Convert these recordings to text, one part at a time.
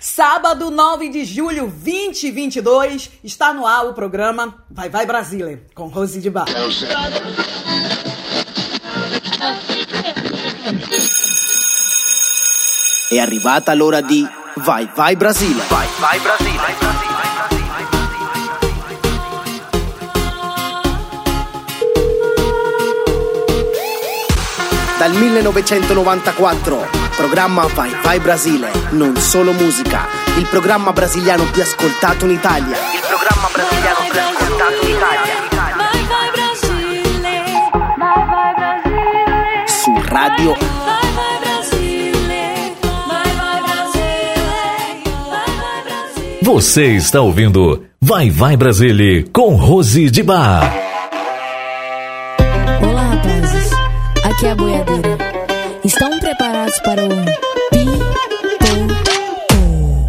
Sábado 9 de julho 2022, está no ar o programa Vai Vai Brasília, com Rose de Bar. È arrivata l'ora di Vai Vai Brasile. Vai Vai Brasile. Dal 1994, programma Vai Vai Brasile, non solo musica, il programma brasiliano più ascoltato in Italia. Il programma brasiliano più ascoltato in Italia. Vai Vai Brasile, Vai Vai Brasile. Su radio Vai Vai Brasile, Vai Vai Brasile, Vai Vai Brasile. Você está ouvindo Vai Vai Brasile com Rose de Bar. Para o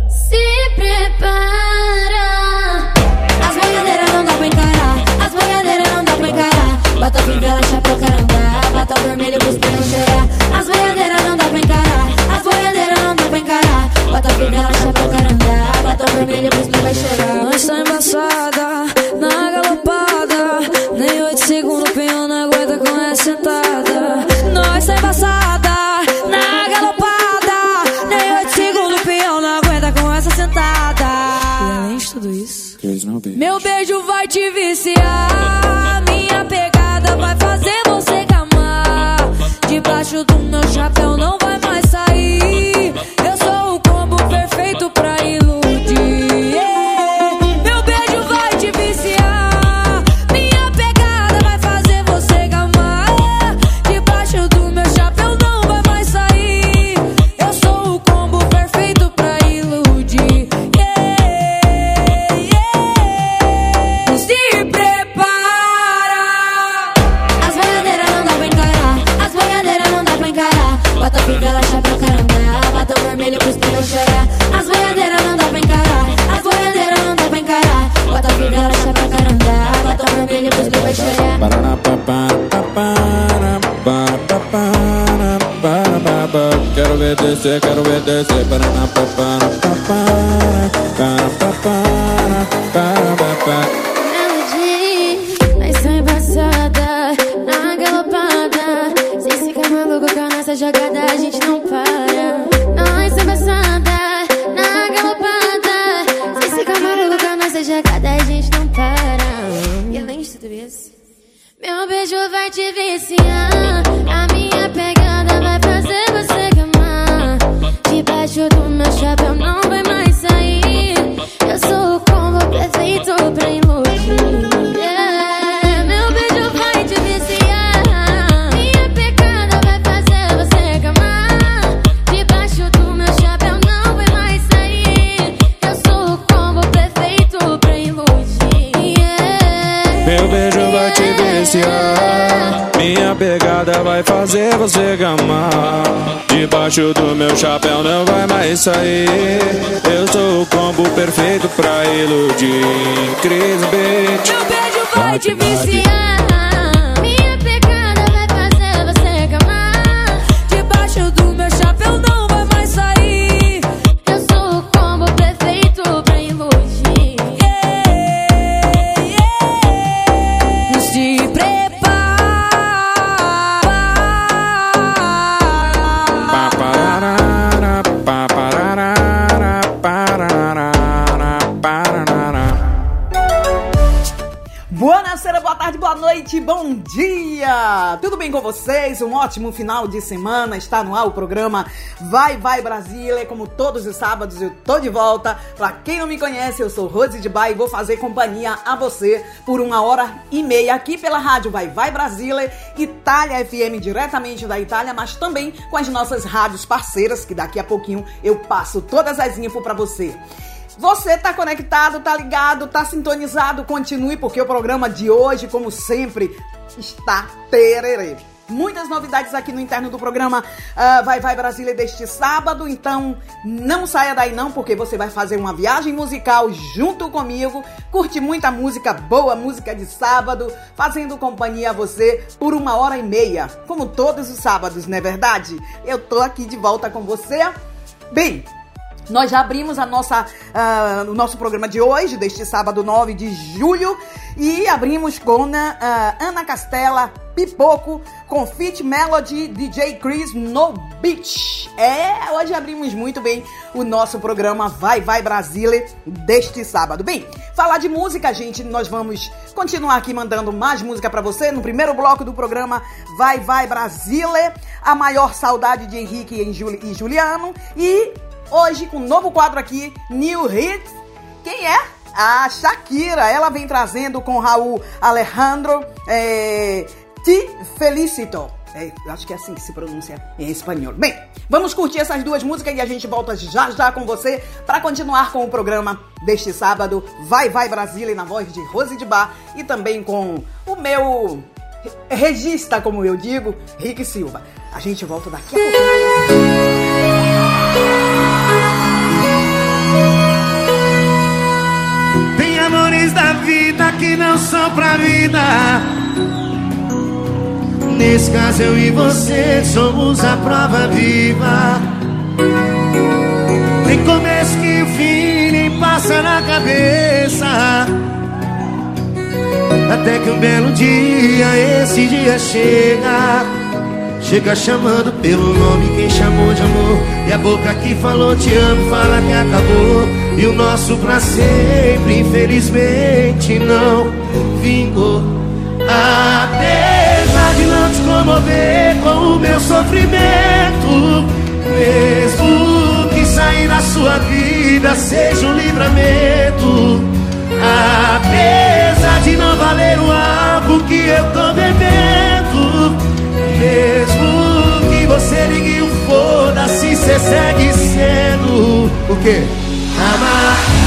Se prepara. As boiadeiras não dá pra encarar. As boiadeiras não dá pra encarar. Bota fivela, chapéu, caramba. Bota vermelho, cuspir, chorar. As boiadeiras não dá pra encarar. As boiadeiras não dá pra encarar. Bota fivela, chapéu, caramba. Bota vermelho, cuspir, vai chorar. Nós está embaçada, na galopada. Nem oito segundos, isso meu beijo vai te viciar. A minha pegada vai fazer você gamar. Debaixo do meu chapéu não Do meu chapéu não vai mais sair. Eu sou o combo perfeito pra iludir. Cris. Meu beijo vai te viciar. Bem com vocês? Um ótimo final de semana. Está no ar o programa Vai Vai Brasília. Como todos os sábados eu tô de volta. Pra quem não me conhece, eu sou Rose de Bai e vou fazer companhia a você por uma hora e meia aqui pela rádio Vai Vai Brasília, Itália FM, diretamente da Itália, mas também com as nossas rádios parceiras, que daqui a pouquinho eu passo todas as infos pra você. Você tá conectado, tá ligado, tá sintonizado? Continue, porque o programa de hoje, como sempre, está tererê. Muitas novidades aqui no interno do programa ah, Vai Vai Brasília deste sábado, então não saia daí não, porque você vai fazer uma viagem musical junto comigo, curte muita música boa, música de sábado, fazendo companhia a você por uma hora e meia, como todos os sábados, não é verdade? Eu tô aqui de volta com você. Bem, Nós já abrimos a nossa, uh, o nosso programa de hoje, deste sábado 9 de julho, e abrimos com uh, Ana Castela, Pipoco, com Fit Melody, DJ Chris no Beach. É, hoje abrimos muito bem o nosso programa Vai Vai Brasília deste sábado. Bem, falar de música, gente, nós vamos continuar aqui mandando mais música para você no primeiro bloco do programa Vai Vai Brasília, a maior saudade de Henrique e Juliano e Hoje, com um novo quadro aqui, New Hits. Quem é? A Shakira. Ela vem trazendo com Raul Alejandro é, Te Felicito. É, acho que é assim que se pronuncia em espanhol. Bem, vamos curtir essas duas músicas e a gente volta já já com você para continuar com o programa deste sábado. Vai, vai Brasília, na voz de Rose de Bar e também com o meu regista, como eu digo, Rick Silva. A gente volta daqui a pouco. Que não são pra vida. Nesse caso, eu e você somos a prova viva. Nem começo que o fim nem passa na cabeça. Até que um belo dia, esse dia chega. Chega chamando pelo nome quem chamou de amor. E a boca que falou te amo fala que acabou. E o nosso pra sempre infelizmente não vingou. Apesar de não te comover com o meu sofrimento. Mesmo que sair da sua vida seja um livramento. Apesar de não valer o álcool que eu tô bebendo mesmo que você ligue o foda-se, cê segue sendo o quê? Amar.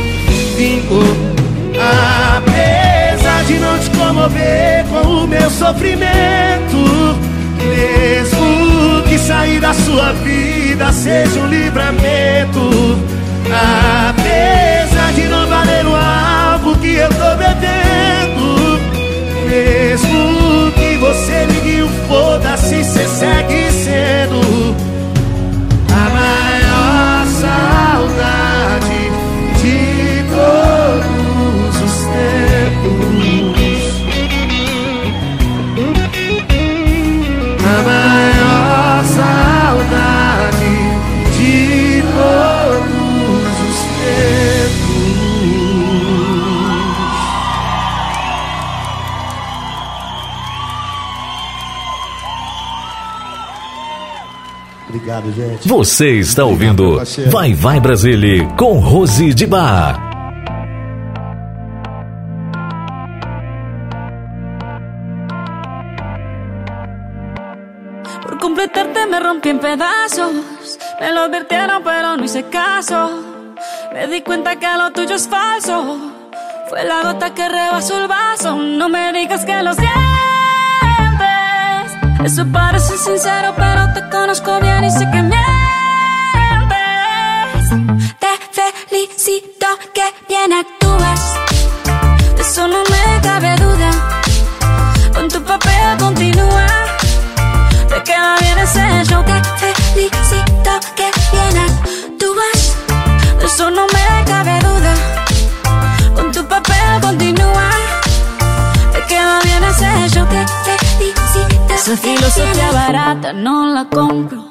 Apesar de não te comover com o meu sofrimento Mesmo que sair da sua vida seja um livramento. Apesar de não valer o álcool que eu tô bebendo Mesmo que você ligue o foda-se, cê segue sendo Você está ouvindo Vai Vai Brasília com Rose de Bar. me rompí en pedazos. Me lo advirtieron, pero no hice caso. Me di cuenta que lo tuyo es falso. Fue la gota que rebasó el vaso. No me digas que lo sientes. Eso parece sincero, pero te conozco bien y sé que mientes. Felicito que bien actúas. De eso no me cabe duda. Con tu papel continúa te queda bien ese show Te felicito que bien tú vas De eso no me cabe duda Con tu papel continúa Te queda bien ese show Te felicito Esa filosofía barata no la compro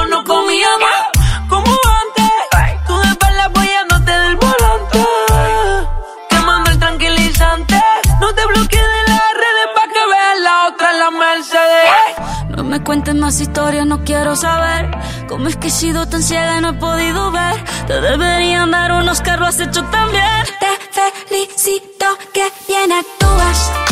cómo no comíamos. Como antes, tú de espalda apoyándote del volante. Quemando el tranquilizante. No te bloquees de las redes pa' que veas la otra en la Mercedes. No me cuentes más historias, no quiero saber cómo es que he sido tan ciega y no he podido ver. Te deberían dar unos carros, has hecho también. Te felicito que bien actúas.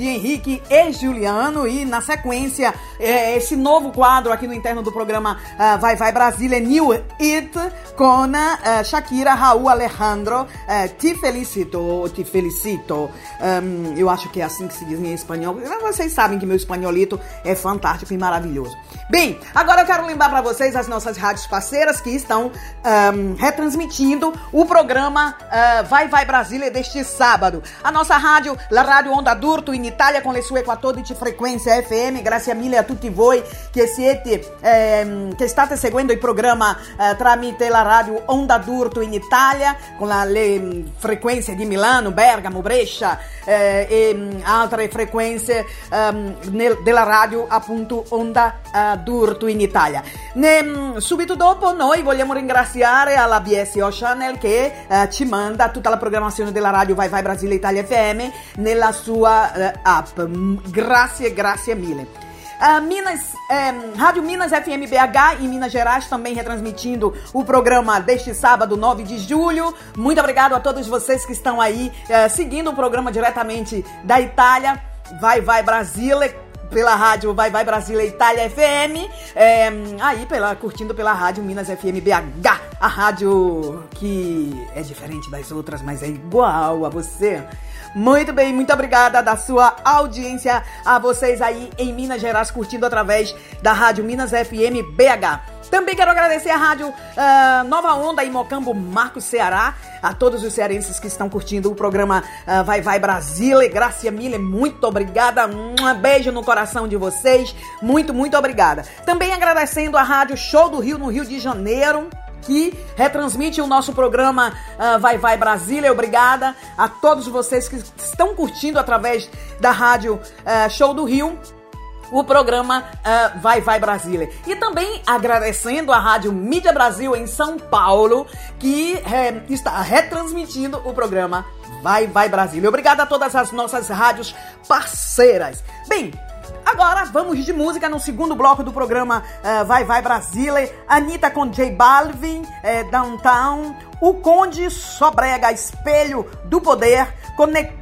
De Henrique e Juliano e na sequência é, esse novo quadro aqui no interno do programa ah, Vai Vai Brasília New It com ah, Shakira, Raul Alejandro, ah, Te Felicito, Te Felicito. Ahm, eu acho que é assim que se diz em espanhol. Vocês sabem que meu espanholito é fantástico e maravilhoso. Bem, agora eu quero lembrar para vocês as nossas rádios parceiras que estão ahm, retransmitindo o programa ah, Vai Vai Brasília deste sábado. A nossa rádio, la Radio Onda d'Urto in Italia con le sue 14 frequenze FM. Grazie mille a tutti voi che siete ehm, che state seguendo il programma eh, tramite la radio Onda d'Urto in Italia con la- le mm, frequenze di Milano, Bergamo, Brescia eh, e mm, altre frequenze ehm, nel- della radio appunto Onda eh, d'Urto in Italia. Ne- mm, subito dopo noi vogliamo ringraziare alla BSO Channel che eh, ci manda tutta la programmazione della radio Vai Vai Brasile Italia FM nella sua eh, app. Mm, Grazie, grazie mille. Ah, Minas, eh, Rádio Minas FM BH em Minas Gerais também retransmitindo o programa deste sábado, 9 de julho. Muito obrigado a todos vocês que estão aí eh, seguindo o programa diretamente da Itália. Vai, vai, Brasília pela rádio Vai Vai Brasília Itália FM, é, aí pela, curtindo pela rádio Minas FM BH, a rádio que é diferente das outras, mas é igual a você. Muito bem, muito obrigada da sua audiência a vocês aí em Minas Gerais curtindo através da rádio Minas FM BH. Também quero agradecer a rádio ah, Nova Onda em Mocambo, Marcos Ceará, a todos os cearenses que estão curtindo o programa ah, Vai Vai Brasília. Gracia Miller, muito obrigada. Um beijo no coração de vocês. Muito, muito obrigada. Também agradecendo a rádio Show do Rio, no Rio de Janeiro que retransmite o nosso programa ah, Vai Vai Brasília. Obrigada a todos vocês que estão curtindo através da rádio ah, Show do Rio o programa ah, Vai Vai Brasília. E também agradecendo a Rádio Mídia Brasil em São Paulo, que eh, está retransmitindo o programa Vai Vai Brasília. Obrigada a todas as nossas rádios parceiras. Bem, Agora vamos de música no segundo bloco do programa eh, Vai Vai Brasília. Anitta com J Balvin, eh, Downtown. O Conde Sobrega, Espelho do Poder.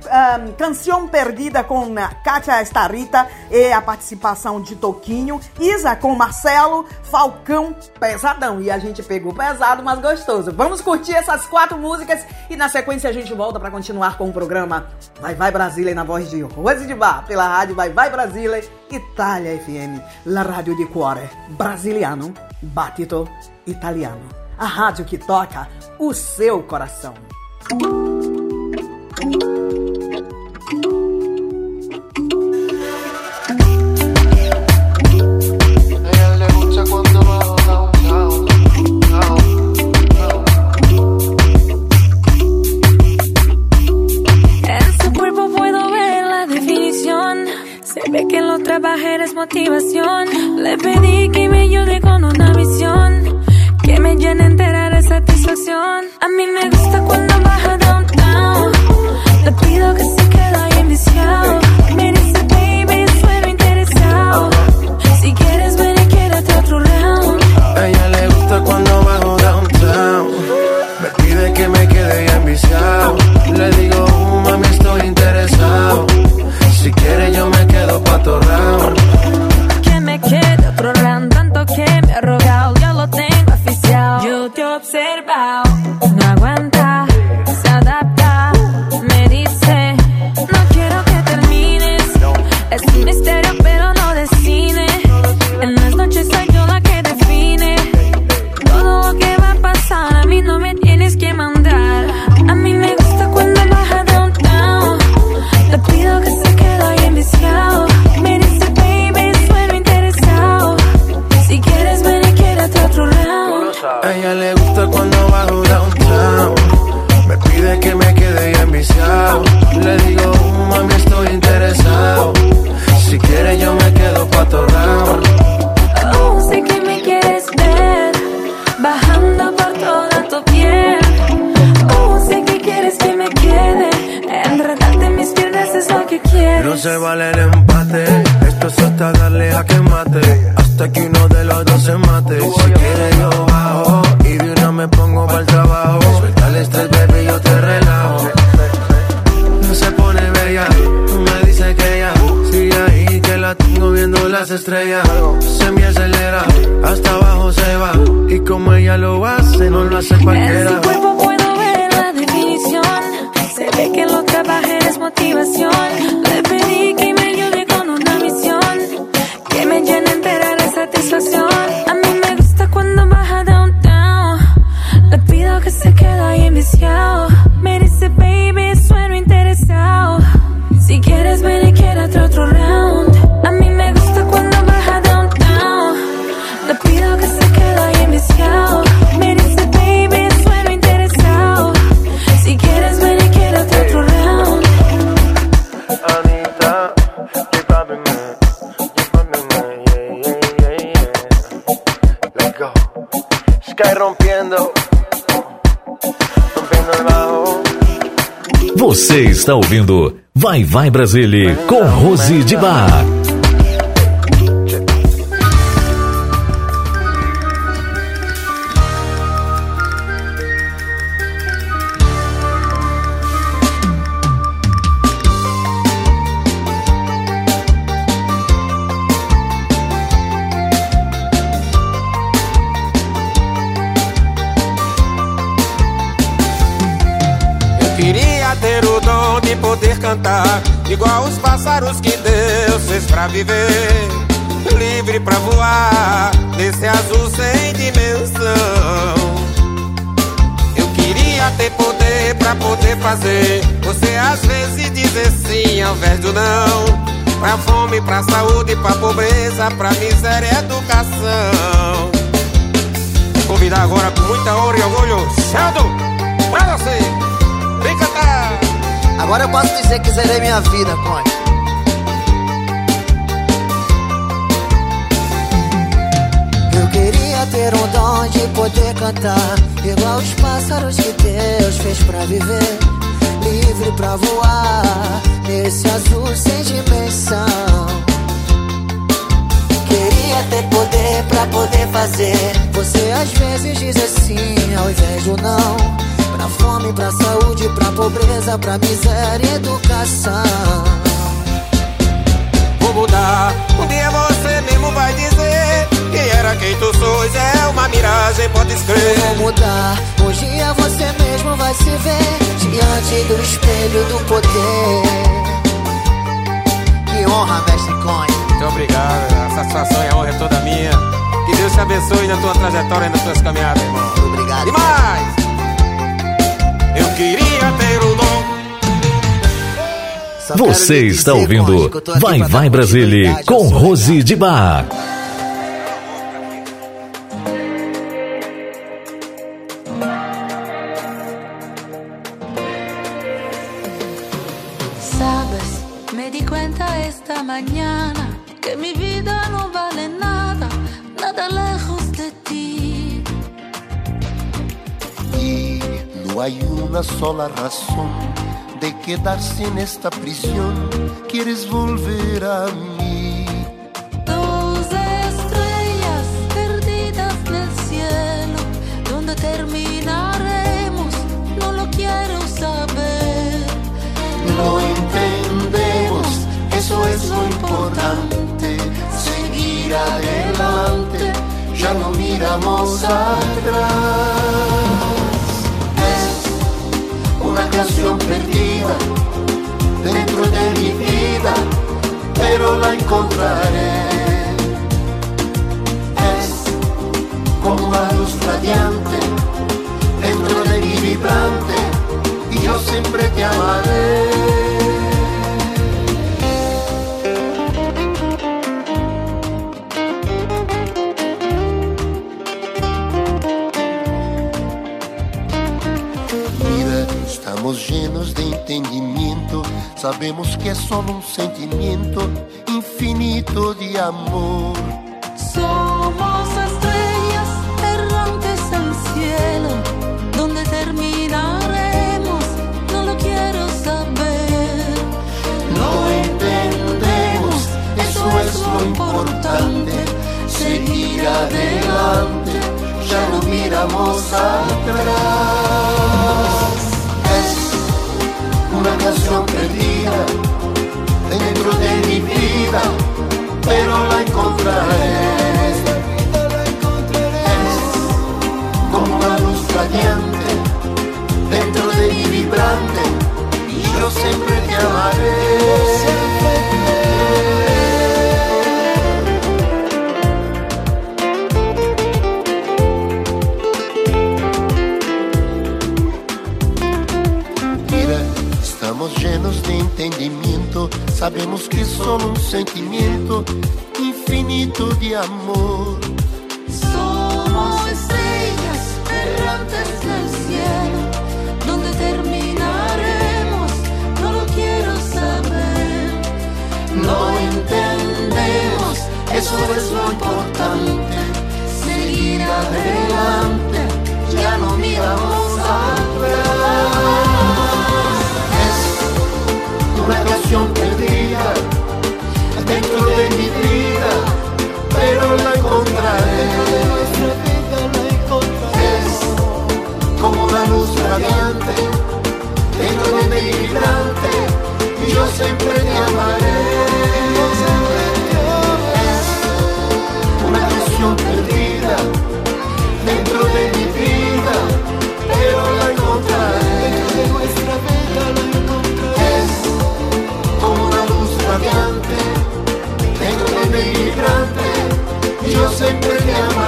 Ah, Canção Perdida com a Kátia Starita e a participação de Toquinho. Isa com Marcelo. Falcão Pesadão. E a gente pegou pesado, mas gostoso. Vamos curtir essas quatro músicas e na sequência a gente volta para continuar com o programa Vai Vai Brasília na voz de Rose de Bar, pela rádio Vai Vai Brasília, Itália FM, la rádio di cuore, brasiliano, battito italiano a rádio que toca o seu coração. que lo trabajé es motivación. Le pedí que me ayude con una visión. Que me llene entera de satisfacción. A mí me gusta cuando baja downtown. Le pido que se quede ahí enviciado. Me dice, baby, suelo interesado. Si quieres, ven y quédate otro round. Está ouvindo Vai Vai Brasília com Rose de Bar. Cantar igual os pássaros que Deus fez pra viver, livre pra voar nesse azul sem dimensão. Eu queria ter poder pra poder fazer você às vezes dizer sim ao invés do não. Pra fome, pra saúde, pra pobreza, pra miséria e educação. Convidar agora com muita honra e orgulho, Sheldon, pra você. Vem cantar! Agora eu posso dizer que zerei minha vida, Conde. Eu queria ter um dom de poder cantar Igual os pássaros que Deus fez pra viver Livre pra voar Nesse azul sem dimensão Queria ter poder pra poder fazer Você às vezes diz assim ao invés do não fome, pra saúde, pra pobreza, pra miséria e educação. Vou mudar, um dia você mesmo vai dizer Que era quem tu sois, é uma miragem, pode Vou escrever mudar, um dia você mesmo vai se ver Diante do espelho do poder. Que honra, mestre Cone Muito obrigado, a satisfação e a honra é toda minha. Que Deus te abençoe na tua trajetória e nas tuas caminhadas, irmão. Obrigado. E mais! Queria ter o dom Você está ouvindo Vai Vai Brasília ao com Rose de Bar. Una sola razón de quedarse en esta prisión. Quieres volver a mí. Dos estrellas perdidas del cielo, donde terminaremos, no lo quiero saber. No entendemos, eso es lo importante. Seguir adelante, ya no miramos atrás. Una canción perdida dentro de mi vida, pero la encontraré. Es como una luz radiante dentro de mi vibrante y yo siempre te amaré. Sabemos que es solo un sentimiento infinito de amor. Somos estrellas errantes al cielo, donde terminaremos, no lo quiero saber. No entendemos, eso es lo importante, seguir adelante, ya no miramos atrás. Una canción perdida dentro de mi vida, pero la encontraré. Es como una luz radiante dentro de mi vibrante y yo siempre te amaré. Sabemos que solo un sentimiento infinito de amor. Somos estrellas errantes del cielo, donde terminaremos, no lo quiero saber. No entendemos, eso es lo importante. Seguir adelante, ya no miramos siempre te amaré. Una canción perdida dentro de mi vida, pero la encontraré. Es como una luz radiante dentro de mi y yo siempre te amaré.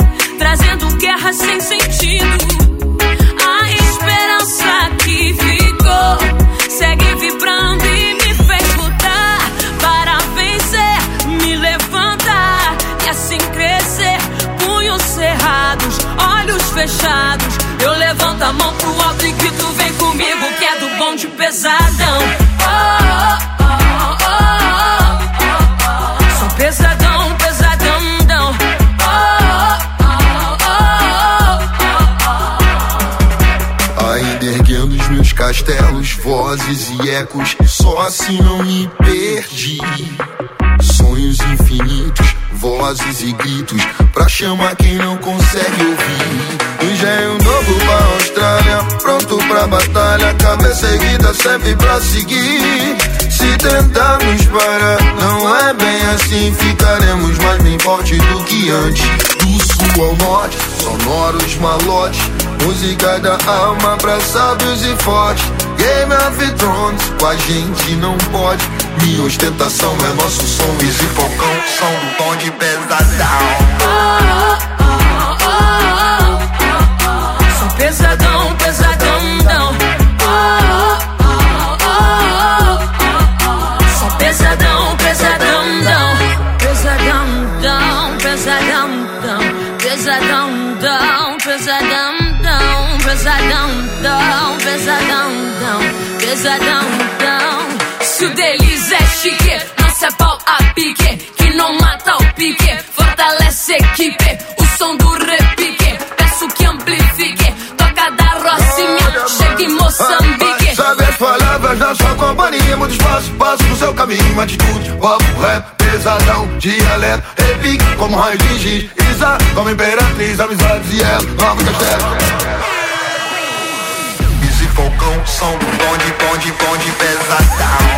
trazendo guerra sem sentido, a esperança que ficou segue vibrando e me fez lutar para vencer, me levantar e assim crescer. Punhos cerrados, olhos fechados. Eu levanto a mão pro alto e grito: vem comigo, que é do bom de pesadão. Oh, oh, oh, castelos, vozes e ecos, só assim não me perdi. Sonhos infinitos vozes e gritos pra chamar quem não consegue ouvir. Engenho novo pra Austrália, pronto pra batalha, cabeça erguida sempre pra seguir. Se tentarmos parar, não é bem assim, ficaremos mais bem forte do que antes. Do sul ao norte, sonoros malotes, música da alma pra sábios e fortes. Game of Thrones, com a gente não pode. Minha ostentação é nosso som, Easy Falcão, som do tom de pesadão. Pesadão, não. Se o deles é chique, nosso é pau a pique. Que não mata o pique, fortalece a equipe. O som do repique, peço que amplifique. Toca da Rocinha, chega em Moçambique. Sabe as palavras da sua companhia Muito espaço, passo no seu caminho Atitude, papo, rap, pesadão Dialeto, repique como raio de giz Isa, como imperatriz Amizades e ela, nova castelo Easy Falcão, som do bonde, bonde, bonde Pesadão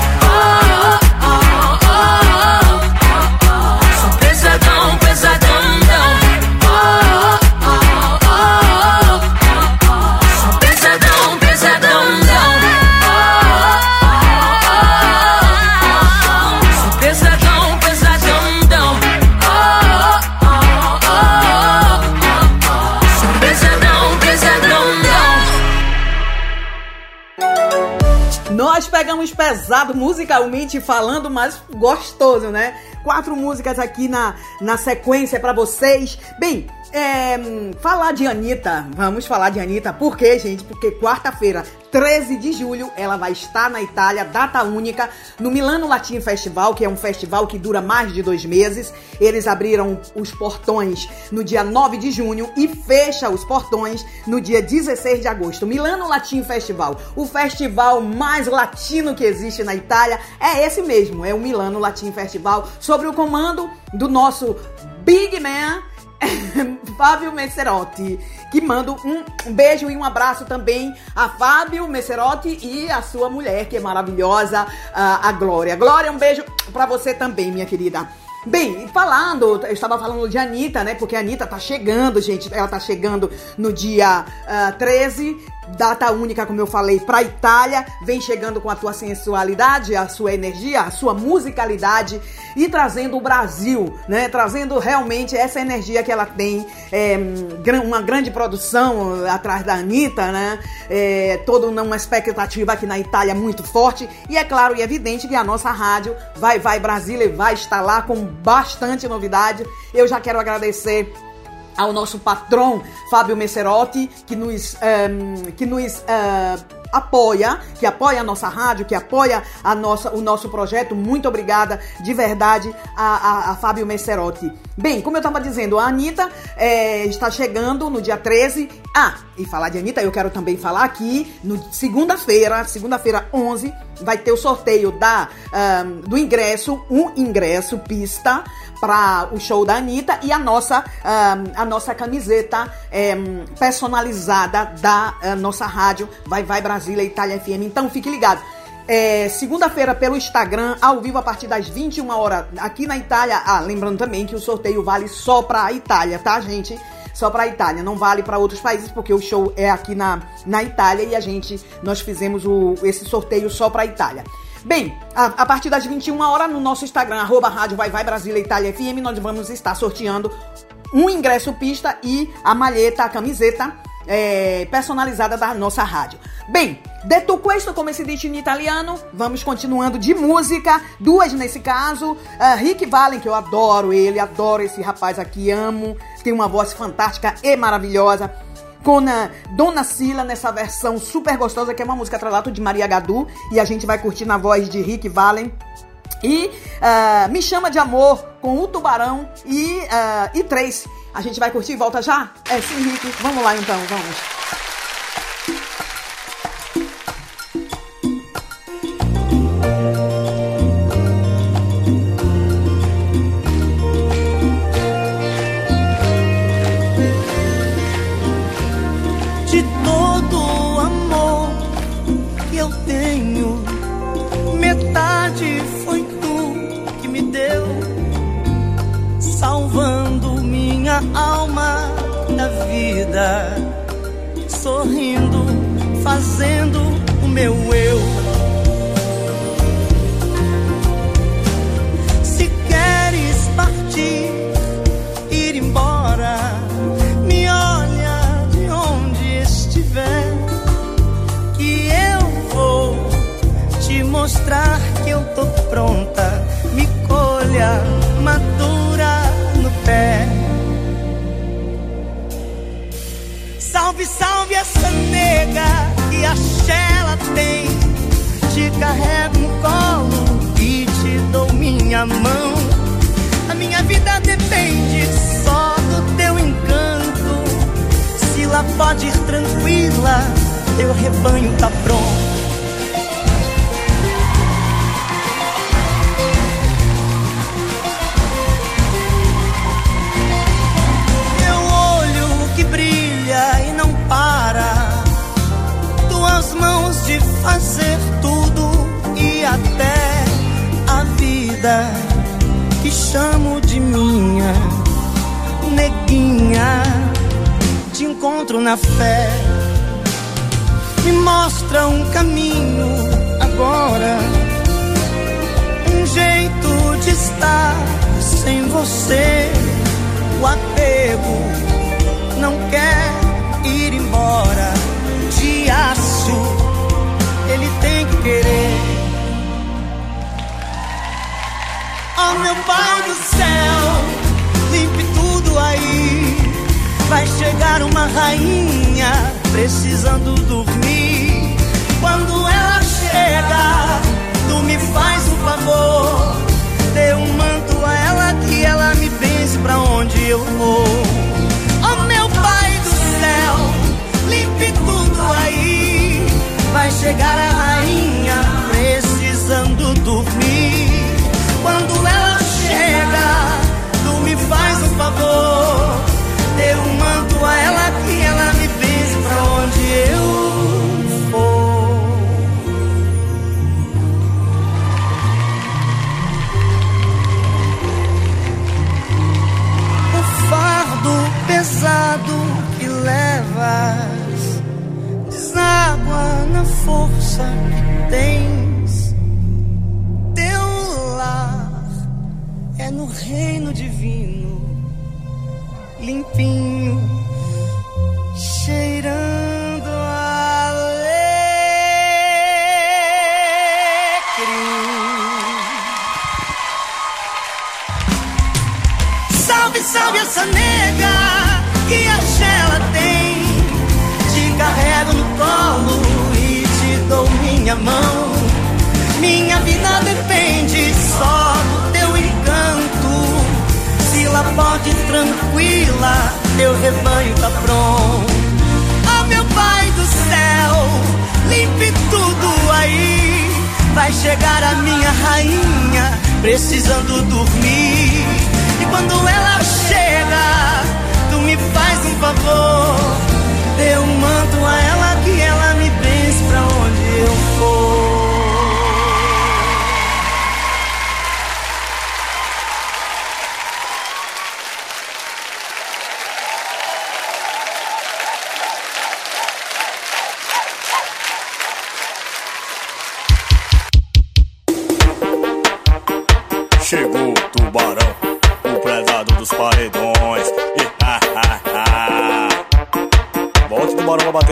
Pegamos pesado musicalmente falando, mas gostoso, né? Quatro músicas aqui na, na sequência pra vocês. Bem, é, falar de Anitta, vamos falar de Anitta, por quê, gente? Porque quarta-feira, 13 de julho, ela vai estar na Itália, data única, no Milano Latin Festival, que é um festival que dura mais de dois meses. Eles abriram os portões no dia 9 de junho e fecha os portões no dia 16 de agosto. Milano Latin Festival, o festival mais latino que existe na Itália, é esse mesmo, é o Milano Latin Festival, sob o comando do nosso Big Man, Fábio Messerotti, que manda um, beijo e um abraço também a Fábio Messerotti e a sua mulher, que é maravilhosa, a, Glória. Glória, um beijo pra você também, minha querida. Bem, falando, eu estava falando de Anitta, né? Porque a Anitta tá chegando, gente. Ela tá chegando no dia ah, 13, data única, como eu falei, pra Itália. Vem chegando com a tua sensualidade, a sua energia, a sua musicalidade e trazendo o Brasil, né? Trazendo realmente essa energia que ela tem. É, uma grande produção atrás da Anitta, né? É, toda uma expectativa aqui na Itália muito forte. E é claro e evidente que a nossa rádio Vai Vai Brasília vai estar lá com bastante novidade. Eu já quero agradecer ao nosso patrão Fábio Messerotti, que nos, ehm, que nos eh, apoia, que apoia a nossa rádio, que apoia a nossa, o nosso projeto. Muito obrigada de verdade a, a, a Fábio Messerotti. Bem, como eu estava dizendo, a Anitta eh, está chegando no dia 13. Ah, e falar de Anitta, eu quero também falar aqui, no segunda-feira, segunda-feira 11, vai ter o sorteio da, ahm, do ingresso, um ingresso pista para o show da Anitta e a nossa, ahm, a nossa camiseta em, personalizada da ah, nossa rádio Vai Vai Brasília Itália FM. Então fique ligado. É, Segunda-feira pelo Instagram, ao vivo a partir das 21 horas aqui na Itália. Ah, lembrando também que o sorteio vale só pra Itália, tá, gente? Só pra Itália, não vale para outros países, porque o show é aqui na, na Itália e a gente, nós fizemos o, esse sorteio só pra Itália. Bem, a, a partir das 21 horas no nosso Instagram, arroba Rádio Vai Vai Brasília Itália FM, nós vamos estar sorteando um ingresso pista e a malheta, a camiseta é, personalizada da nossa rádio. Bem, detto questo, come si dice in italiano, vamos continuando de música, duas nesse caso. Ah, Rick Valen, que eu adoro ele, adoro esse rapaz aqui, amo, tem uma voz fantástica e maravilhosa. Com a Dona Sila nessa versão super gostosa, que é uma música tralato de Maria Gadu, e a gente vai curtir na voz de Rick Valen. E ah, Me Chama de Amor com o Tubarão e, ah, e três. A gente vai curtir e volta já? É sim, Rick. Vamos lá então, vamos. Vida, sorrindo, fazendo o meu eu. Se queres partir, ir embora, me olha de onde estiver, que eu vou te mostrar que eu tô pronta. Me colha madura no pé. Salve, salve essa nega que a Xela tem. Te carrego no colo e te dou minha mão. A minha vida depende só do teu encanto. Se lá pode ir tranquila, teu rebanho tá pronto. Na fé. Me mostra um caminho agora. Um jeito de estar sem você o apego não quer ir embora. De aço, ele tem que querer. Oh meu pai do céu, chegar uma rainha precisando dormir. Quando ela chega, tu me faz um favor. Dê um manto a ela que ela me benze pra onde eu vou. Oh meu pai do céu, limpe tudo aí. Vai chegar a rainha precisando dormir. Quando ela chega, tu me faz um favor. Dê um a ela que ela me benze pra onde eu for. o fardo pesado tranquila, teu rebanho tá pronto. Oh meu pai do céu, limpe tudo aí. Vai chegar a minha rainha, precisando dormir. E quando ela chega, tu me faz um favor. Dê um manto a ela que ela me benze pra onde eu for.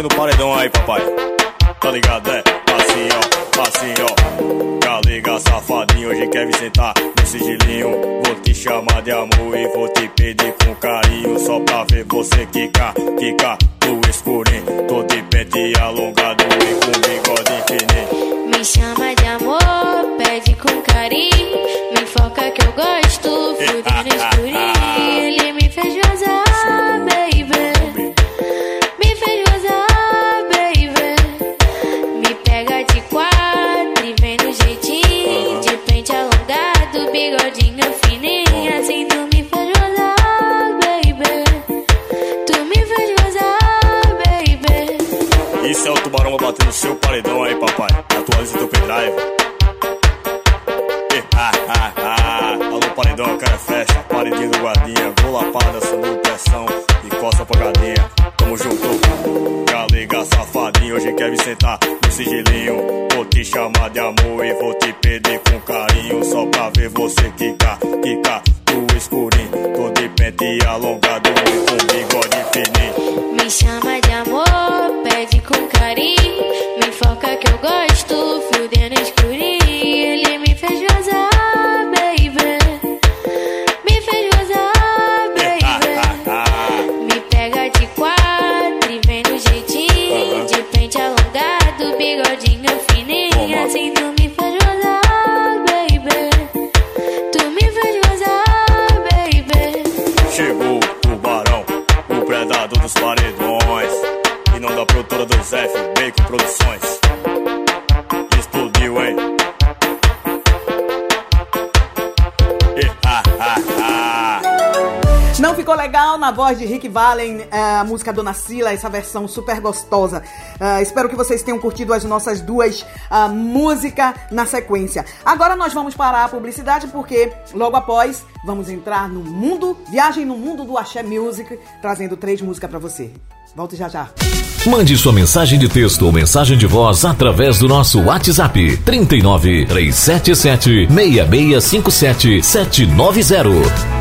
No paredão aí, papai. Tá ligado, é? Assim, ó, assim, ó. Já safadinho, hoje quer me sentar no sigilinho. Vou te chamar de amor e vou te pedir com carinho. Só pra ver você quicar, quicar no escurinho. Tô de pente alongado e a música Dona Sila, essa versão super gostosa. Ah, espero que vocês tenham curtido as nossas duas ah, músicas na sequência. Agora nós vamos parar a publicidade porque logo após vamos entrar no mundo, viagem no mundo do Axé Music, trazendo três músicas pra você. Volte já já. Mande sua mensagem de texto ou mensagem de voz através do nosso WhatsApp 39 377 6657 790.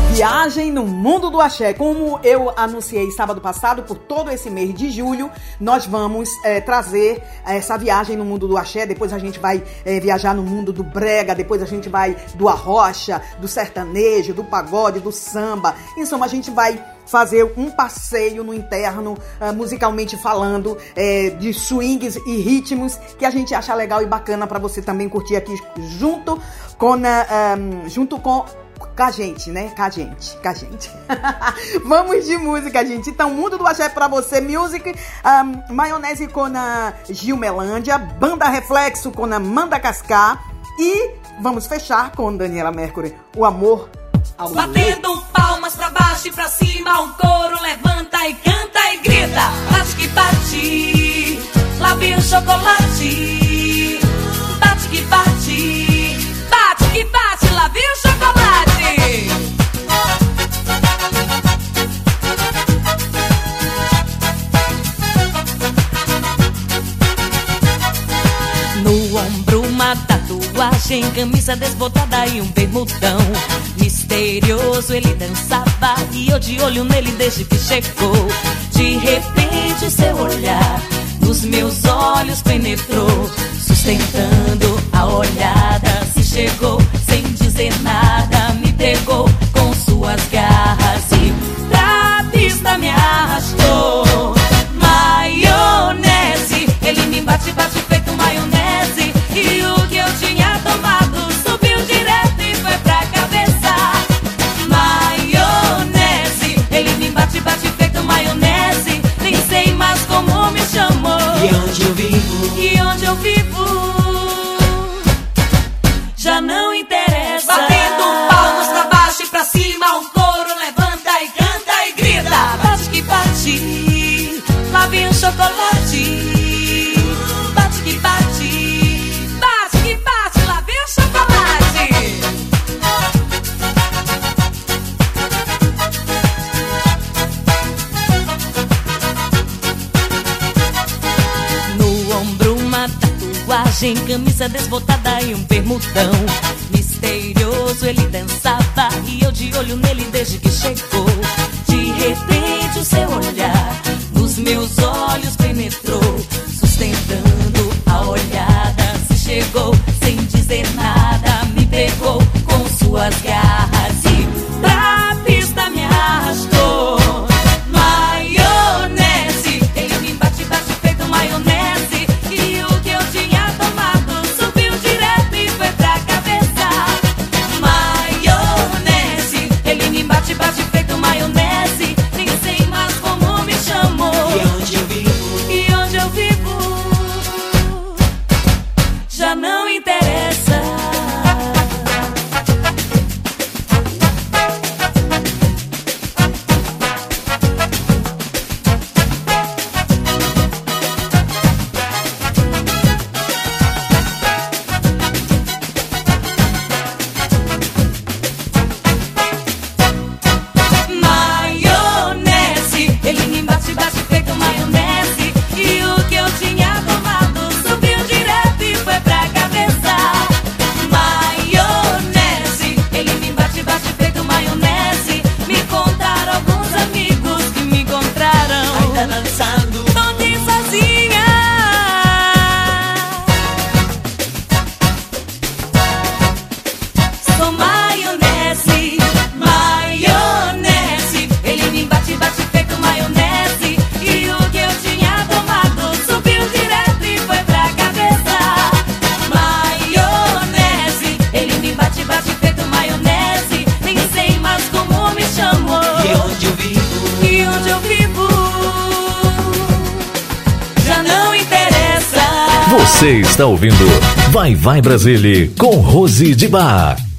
Viagem no mundo do axé. Como eu anunciei sábado passado, por todo esse mês de julho, nós vamos eh, trazer essa viagem no mundo do axé. Depois a gente vai eh, viajar no mundo do brega, depois a gente vai do arrocha, do sertanejo, do pagode, do samba. Em suma, a gente vai fazer um passeio no interno, ah, musicalmente falando, eh, de swings e ritmos que a gente acha legal e bacana para você também curtir aqui junto com, ah, ah, junto com com a gente, né? Com a gente, com a gente. Vamos de música, gente. Então, Mundo do Axé pra você, music, um, maionese com a Gilmelândia, Banda Reflexo com a Manda Cascar e vamos fechar com Daniela Mercury, O Amor ao Batendo palmas pra baixo e pra cima, um coro levanta e canta e grita. Bate que bate, lá vem o chocolate. Bate que bate, bate que bate, lá vem o chocolate. No ombro uma tatuagem, camisa desbotada e um bermudão. Misterioso ele dançava e eu de olho nele desde que chegou. De repente o seu olhar nos meus olhos penetrou, sustentando a olhada. Chegou sem dizer nada, me pegou com suas garras e pra pista me arrastou. Maionese, ele me bate, bate feito maionese. E o que eu tinha tomado subiu direto e foi pra cabeça. Maionese, ele me bate, bate feito maionese. Nem sei mais como me chamou. E onde eu vivo? Já não interessa. Batendo palmas pra baixo e pra cima, um coro levanta e canta e grita. Bate que bate, lá vem o chocolate. Bate que bate, bate que bate, lá vem o chocolate. Tatuagem, camisa desbotada e um bermudão. Misterioso ele dançava e eu de olho nele desde que chegou. De repente o seu olhar nos meus olhos penetrou, sustentando a olhada. Se chegou sem dizer nada, me pegou com suas garras Vai Vai Brasília, com Rose de Bar.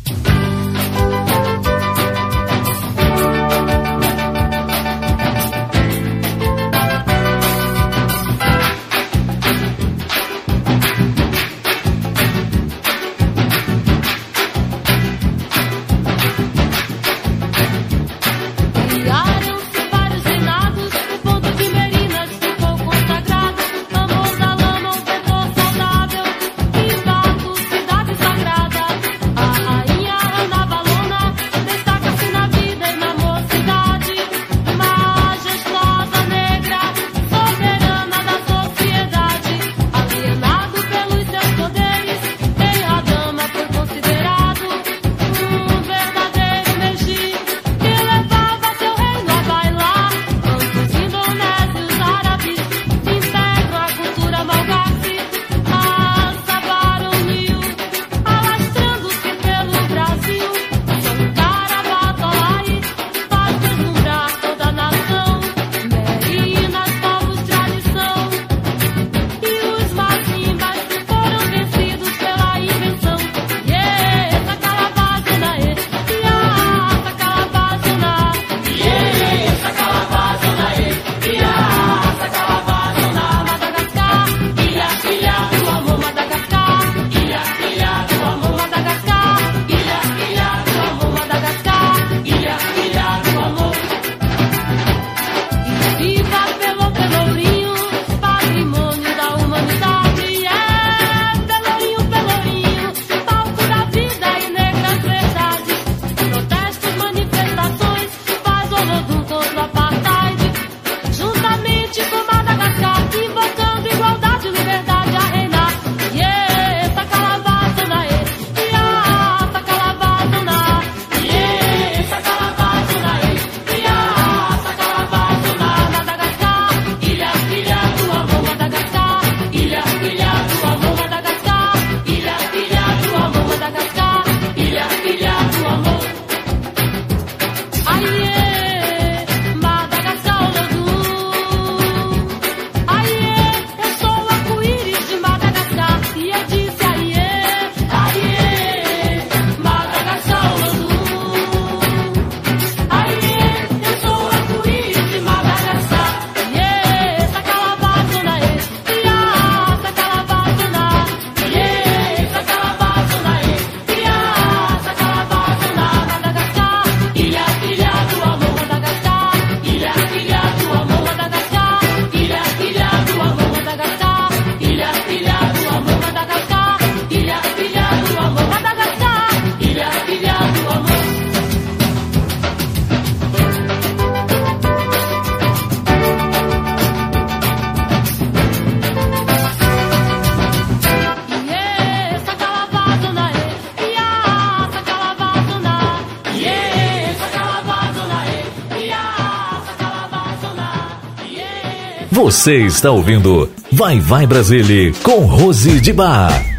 Você está ouvindo Vai Vai Brasília com Rose de Bar.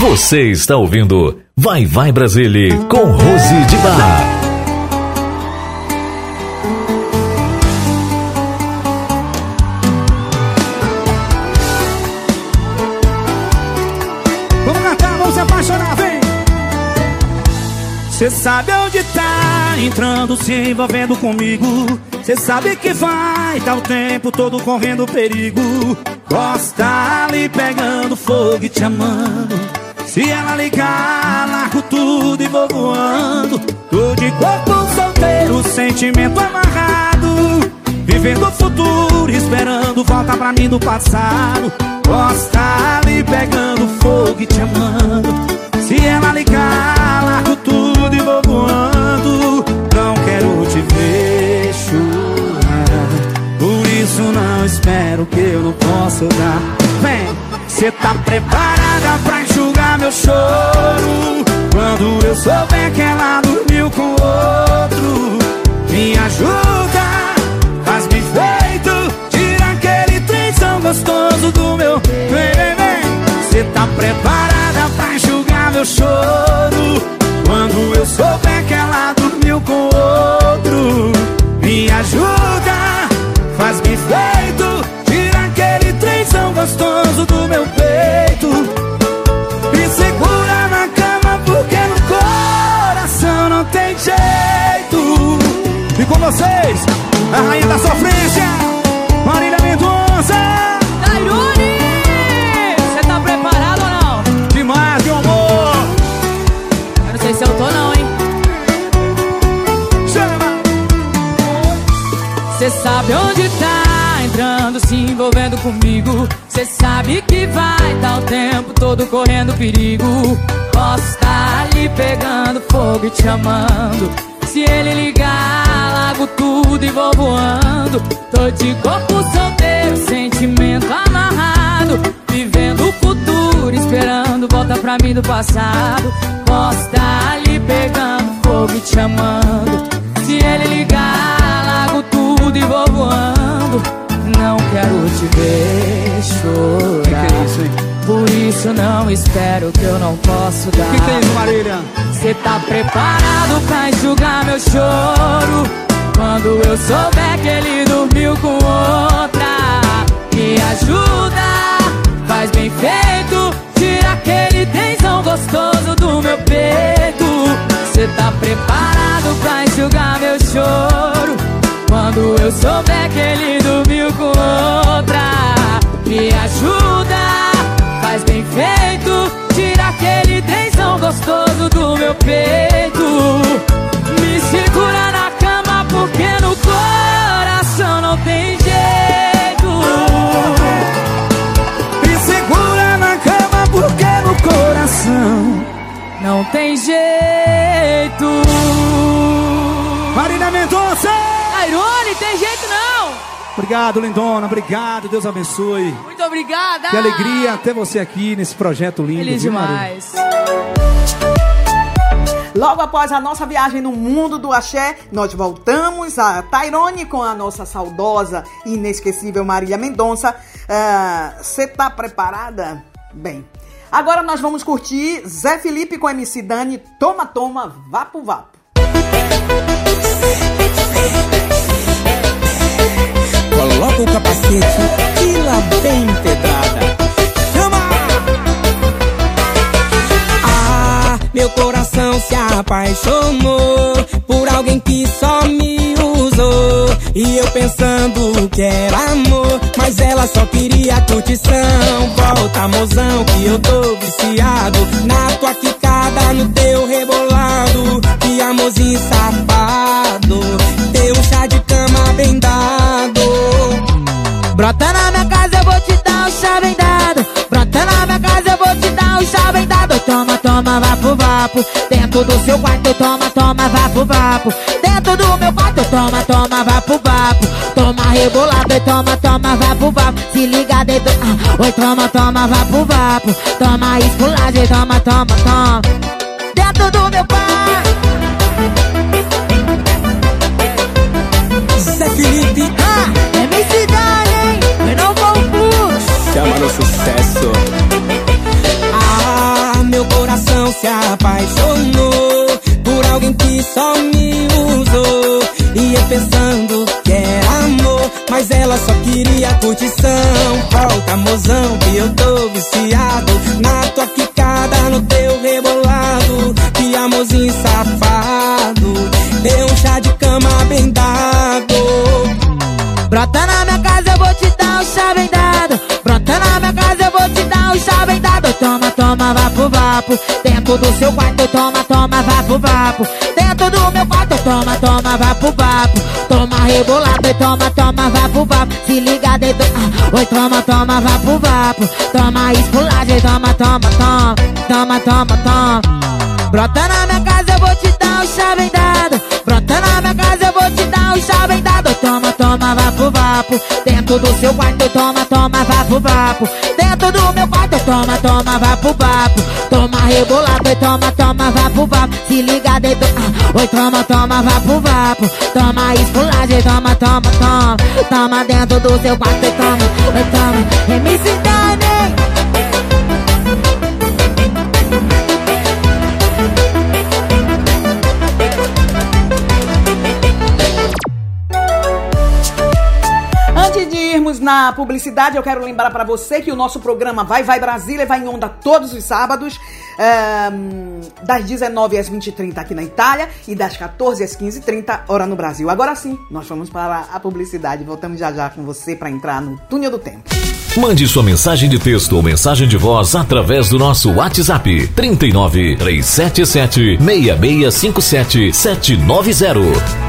Você está ouvindo Vai Vai Brasília com Rose de Bar. Vamos cantar, vamos se apaixonar, vem! Cê sabe onde tá entrando, se envolvendo comigo. Cê sabe que vai, tá o tempo todo correndo perigo. Gosta ali pegando fogo e te amando. Se ela ligar, largo tudo e vou voando. Tô de corpo solteiro, sentimento amarrado. Vivendo o futuro, esperando volta pra mim do passado. Gosta ali pegando fogo e te amando. Se ela ligar, largo tudo e vou voando. Não quero te ver chorar. Por isso não espero que eu não possa dar. Vem, cê tá preparada pra enxugar meu choro? Quando eu souber que ela dormiu com outro, me ajuda, faz bem feito. Tira aquele trenzão gostoso do meu. Vem. Cê tá preparada pra enxugar meu choro? Quando eu souber que ela dormiu com outro, me ajuda, faz bem feito. Gostoso do meu peito. Me segura na cama porque no coração não tem jeito. E com vocês, a rainha da sofrência, Marília Mendonça. Tairone! Você tá preparado ou não? Demais, meu amor. Eu não sei se eu tô não, hein? Chama! Cê sabe onde tá entrando, se envolvendo comigo. Cê sabe que vai dar o tempo todo correndo perigo. Posso estar ali pegando fogo e te amando. Se ele ligar, largo tudo e vou voando. Tô de corpo solteiro, sentimento amarrado. Vivendo o futuro, esperando volta pra mim do passado. Posso estar ali pegando fogo e te amando. Se ele ligar, largo tudo e vou voando. Não quero te ver chorar. Que que é isso, hein? Por isso não espero que eu não posso dar. Que que é isso, Marília? Cê tá preparado pra enxugar meu choro? Quando eu souber que ele dormiu com outra, me ajuda, faz bem feito. Tira aquele tensão gostoso do meu peito. Cê tá preparado pra enxugar meu choro? Quando eu souber que ele gostoso do meu peito. Me segura na cama porque no coração não tem jeito. Me segura na cama porque no coração Não tem jeito. Marília Mendonça! Obrigado, lindona. Obrigado. Deus abençoe. Muito obrigada. Que alegria ter você aqui nesse projeto lindo. Feliz viu, demais. Logo após a nossa viagem no mundo do axé, nós voltamos a Tairone com a nossa saudosa e inesquecível Marília Mendonça. Você tá preparada? Bem, agora nós vamos curtir Zé Felipe com MC Dani, Toma Toma, Vapo Vapo. Coloca o capacete e lá vem pedrada. Chama! Ah, meu coração se apaixonou por alguém que só me usou. E eu pensando que era amor, mas ela só queria curtição. Volta, mozão, que eu tô viciado na tua quicada, no teu rebolado. Que amorzinho safado, teu chá de cama bem dado. Brota na minha casa, eu vou te dar um chá bem dado. Brota na minha casa, eu vou te dar um bem dado. Toma, toma, vapo, vapo. Dentro do seu quarto, toma, toma, vapo, vapo. Dentro do meu quarto, toma, toma, vapo, vapo. Toma rebolado, e toma, toma, vapo, vapo. Se liga dentro, ah, oi, toma, toma, vapo, vapo. Toma esculagem, toma, toma, toma. Curtição. Volta, mozão, que eu tô viciado na tua quicada, no teu rebolado. Que amorzinho safado, deu um chá de cama bem dado. Brota na vapo, vapo. Dentro do seu quarto, toma, toma, vapo, vapo. Dentro do meu quarto, toma, toma, vapo, vapo. Toma rebolado e toma, toma, vapo, vapo. Se liga, dedo. Ah, oi, toma, toma, vapo, vapo. Toma esculagem, toma, toma, toma. Toma, toma, toma. Brota na minha casa, vapo. Dentro do seu quarto, toma, toma, vapo, vapo. Dentro do meu quarto, toma, toma, vapo, vapo. Toma rebolado toma, toma, vapo, vapo. Se liga, dedo. Ah, oi, toma, toma, vapo, vapo. Toma esculagem, toma, toma, toma. Toma dentro do seu quarto toma, toma. Na publicidade, eu quero lembrar para você que o nosso programa Vai Vai Brasília vai em onda todos os sábados, ehm, das 19 às 20h30 aqui na Itália e das 14 às 15h30 hora no Brasil. Agora sim, nós vamos para a publicidade. Voltamos já já com você para entrar no túnel do tempo. Mande sua mensagem de texto ou mensagem de voz através do nosso WhatsApp 39 377 6657 790.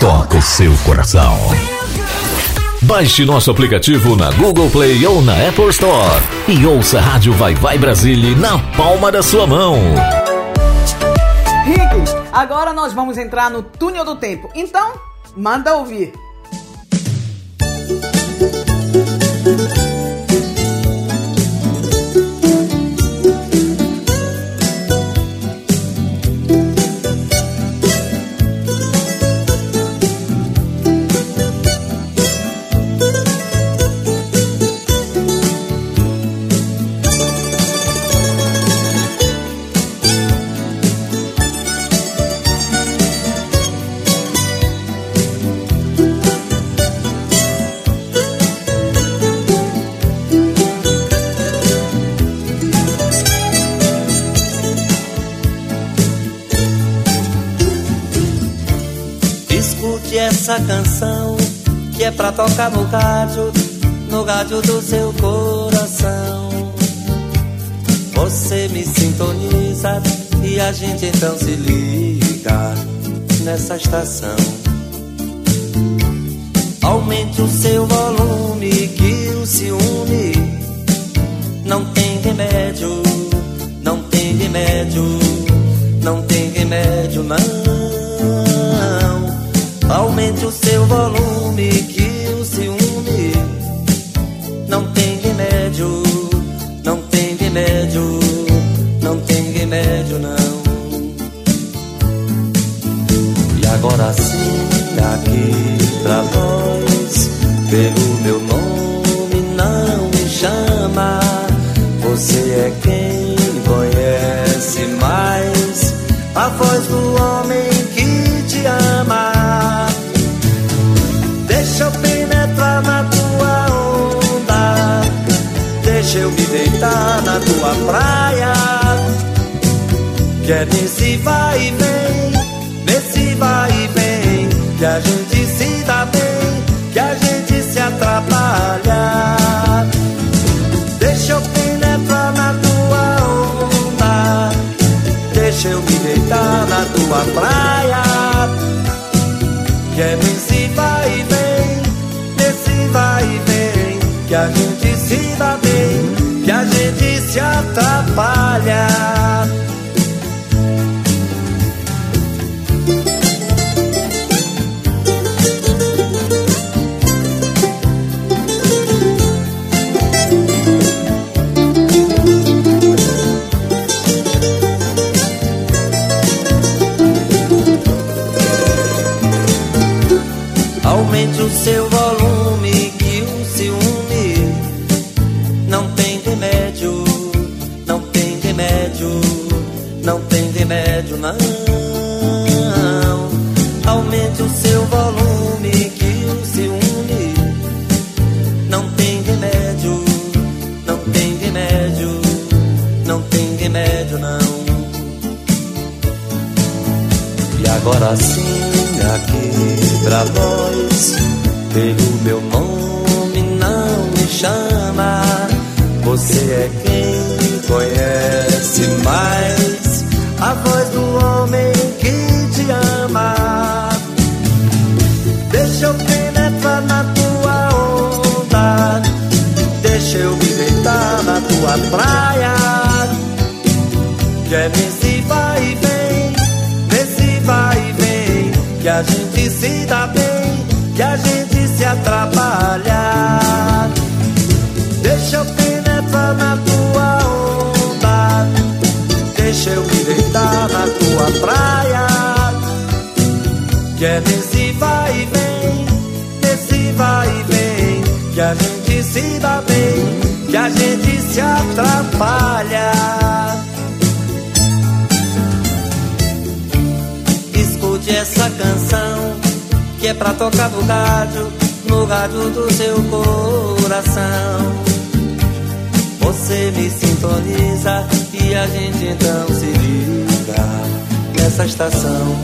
toca o seu coração. Baixe nosso aplicativo na Google Play ou na Apple Store e ouça a Rádio Vai Vai Brasília na palma da sua mão. Rick, agora nós vamos entrar no túnel do tempo. Então, manda ouvir. Canção que é pra tocar no rádio, no rádio do seu coração. Você me sintoniza e a gente então se liga nessa estação. Aumente o seu volume que o ciúme não tem remédio, não tem remédio, não tem remédio não. Aumente o seu volume que o ciúme não tem remédio, não tem remédio, não tem remédio não. E agora sim, aqui pra nós, pelo meu nome não me chama. Você é quem conhece mais a voz do homem deitar na tua praia. Que é nesse vai e vem, nesse vai e vem, que a gente se dá bem, que a gente se atrapalha. Deixa eu penetrar na tua onda, deixa eu me deitar na tua praia. Que é nesse vai e vem, nesse vai e vem, que a gente se dá bem, rede se atrapalha. Agora sim aqui pra nós, pelo meu nome não me chama. Você é quem conhece mais a voz do homem que te ama. Deixa eu penetrar na tua onda, deixa eu me deitar na tua praia. Que é a gente se dá bem, que a gente se atrapalha. Deixa eu penetrar na tua onda, deixa eu me deitar na tua praia. Que é nesse vai e vem, nesse vai e vem, que a gente se dá bem, que a gente se atrapalha. Canção que é pra tocar no rádio, no rádio do seu coração. Você me sintoniza e a gente então se liga nessa estação.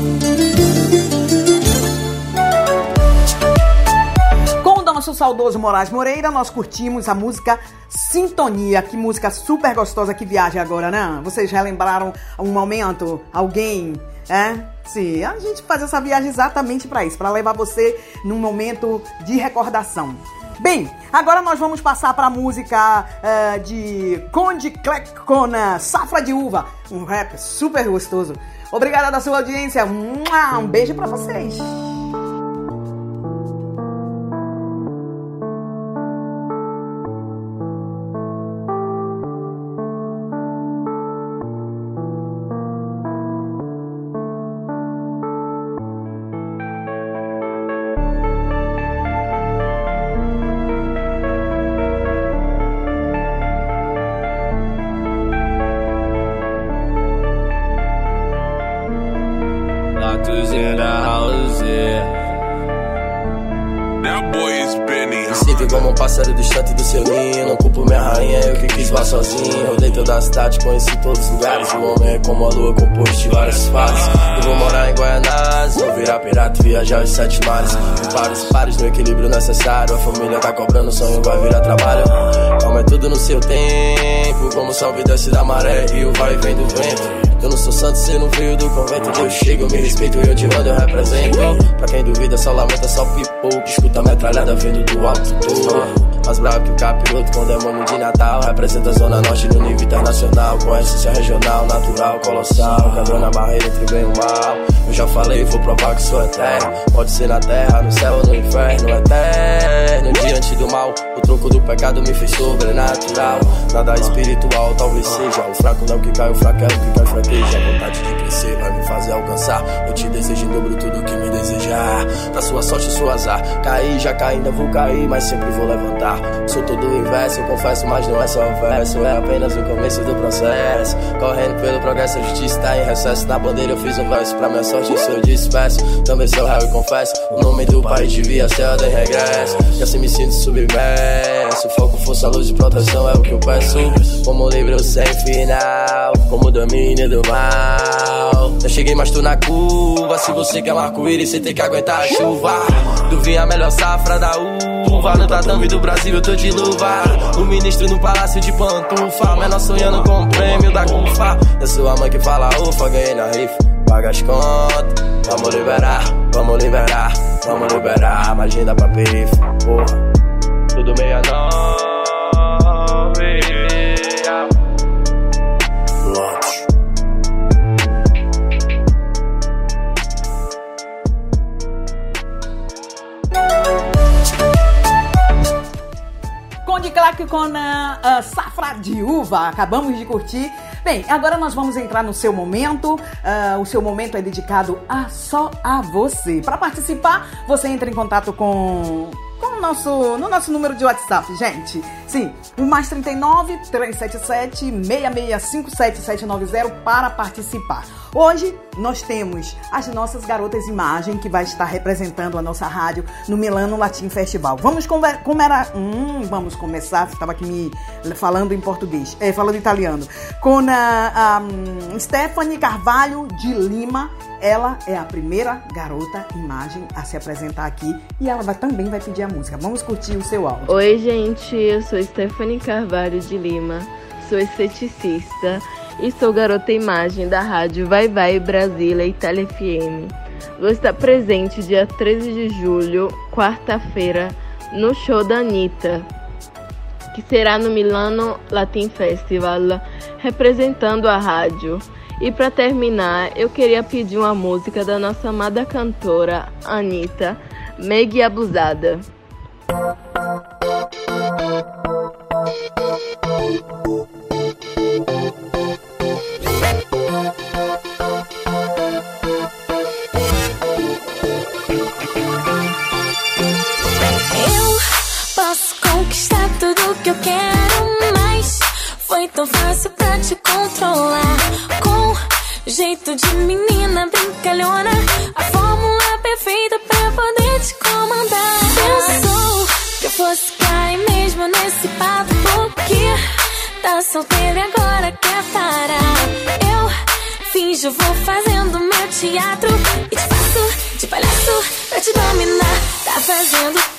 Saudoso Moraes Moreira, nós curtimos a música Sintonia. Que música super gostosa que viaja agora, né? Vocês relembraram um momento? Alguém? É? Sim, a gente faz essa viagem exatamente para isso, para levar você num momento de recordação. Bem, agora nós vamos passar para a música eh, de Conde Clecona, Safra de Uva, um rap super gostoso. Obrigada da sua audiência, um beijo para vocês. A lua, composto de várias fases. Eu vou morar em Guaianazes, vou virar pirata viajar os sete mares. Em pares, pares no equilíbrio necessário. A família tá cobrando, o sonho vai virar trabalho. Calma, é tudo no seu tempo. Como que desce da maré e o vai e vem do vento. Eu não sou santo, cê não veio do convento. Eu me respeito, eu te mando, eu represento. Pra quem duvida, só lamenta, só pipoco. Escuta a metralhada vindo do alto mais bravo que o capiroto com demônio de Natal. Representa a Zona Norte no nível internacional. Com essência regional, natural, colossal. Quebrando a barreira entre o bem e o mal. Eu já falei, vou provar que sou eterno. Pode ser na terra, no céu ou no inferno. Eterno, diante do mal. O troco do pecado me fez sobrenatural. Nada espiritual, talvez seja. O fraco não que cai, o fraco é o que cai, fraqueja. A vontade de crescer vai me fazer alcançar. Eu te desejo em dobro tudo que me desejar. Da sua sorte, sua azar. Caí, já caí, ainda vou cair, mas sempre vou levantar. Sou todo inverso, confesso, mas não é só verso. É apenas o começo do processo. Correndo pelo progresso, a justiça tá em recesso. Na bandeira eu fiz um verso pra minha sorte, isso eu disperso. Também sou réu e confesso. O nome do país devia ser ordem regresso. E assim me sinto submerso. Foco, força, luz e proteção é o que eu peço. Como livro sem final, como domínio do mal. Eu cheguei, mas tô na curva. Se você quer um arco-íris, você tem que aguentar a chuva. Do vinho a melhor safra da uva. No tatame do Brasil eu tô de luva. O ministro no palácio de pantufa. Menor sonhando com o prêmio da CUFA. Eu sou a mãe que fala ufa, ganhei na rifa. Paga as contas, vamos liberar, vamos liberar, vamos liberar. Magia da perifa, porra. Tudo meia nove. Conde Clark com a, a Safra de Uva. Acabamos de curtir Bem, agora nós vamos entrar no seu momento. Ah, o seu momento é dedicado a só a você. Para participar, você entra em contato com com o nosso, no nosso número de WhatsApp, gente. Sim, o mais 39 377 6657 790 para participar. Hoje nós temos as nossas garotas imagem que vai estar representando a nossa rádio no Milano Latin Festival. Vamos conver- hum, vamos começar. Estava aqui me falando em português, é, falando italiano, com a, a hum, Stephanie Carvalho de Lima. Ela é a primeira garota imagem a se apresentar aqui e ela vai, também vai pedir a música. Vamos curtir o seu áudio. Oi, gente, eu sou Stephanie Carvalho de Lima, sou esteticista e sou garota imagem da rádio Vai Vai Brasília Itália FM. Vou estar presente dia 13 de julho, quarta-feira, no show da Anitta, que será no Milano Latin Festival, representando a rádio. E para terminar, eu queria pedir uma música da nossa amada cantora Anitta, Meg Abusada. Tão fácil pra te controlar. Com jeito de menina brincalhona, a fórmula perfeita pra poder te comandar. Pensou que eu fosse cair mesmo nesse papo, porque tá solteiro e agora quer parar. Eu finjo, vou fazendo meu teatro e te faço de palhaço pra te dominar. Tá fazendo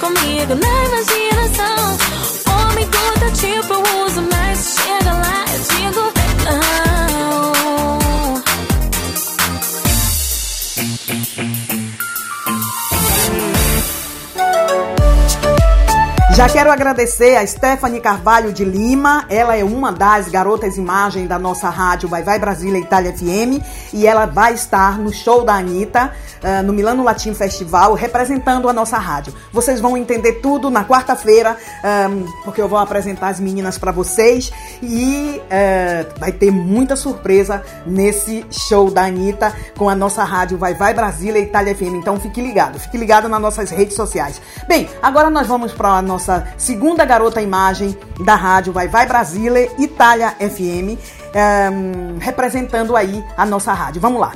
que quiser Já quero agradecer a Stephanie Carvalho de Lima. Ela é uma das garotas imagem da nossa rádio Vai Vai Brasília Itália FM e ela vai estar no show da Anitta, uh, no Milano Latim Festival, representando a nossa rádio. Vocês vão entender tudo na quarta-feira, um, porque eu vou apresentar as meninas para vocês e uh, vai ter muita surpresa nesse show da Anitta com a nossa rádio Vai Vai Brasília Itália FM. Então fique ligado, fique ligado nas nossas redes sociais. Bem, agora nós vamos para a nossa segunda garota imagem da rádio Vai Vai Brasília Itália FM, um, representando aí a nossa rádio. Vamos lá.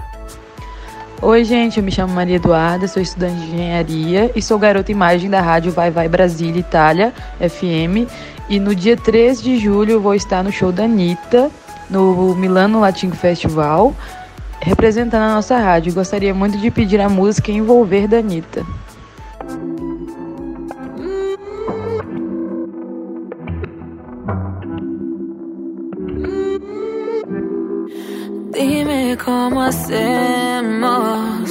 Oi, gente, eu me chamo Maria Eduarda, sou estudante de engenharia e sou garota imagem da rádio Vai Vai Brasília Itália FM. E no dia 3 de julho eu vou estar no show da Anitta, no Milano Latino Festival, representando a nossa rádio. Gostaria muito de pedir a música Envolver da Anitta. Dime cómo hacemos.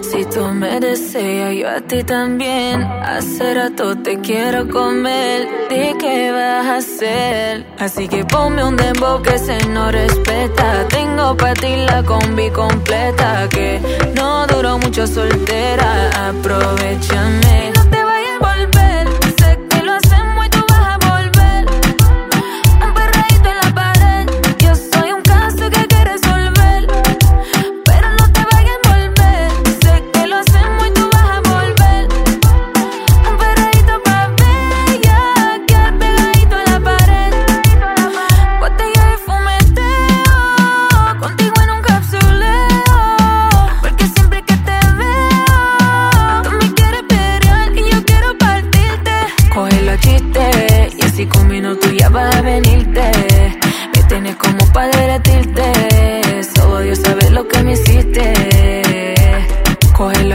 Si tú me deseas, yo a ti también. Hace rato te quiero comer. Di qué vas a hacer. Así que ponme un dembow que se no respeta. Tengo para ti la combi completa. Que no duró mucho soltera. Aprovechame. No te vayas a volver.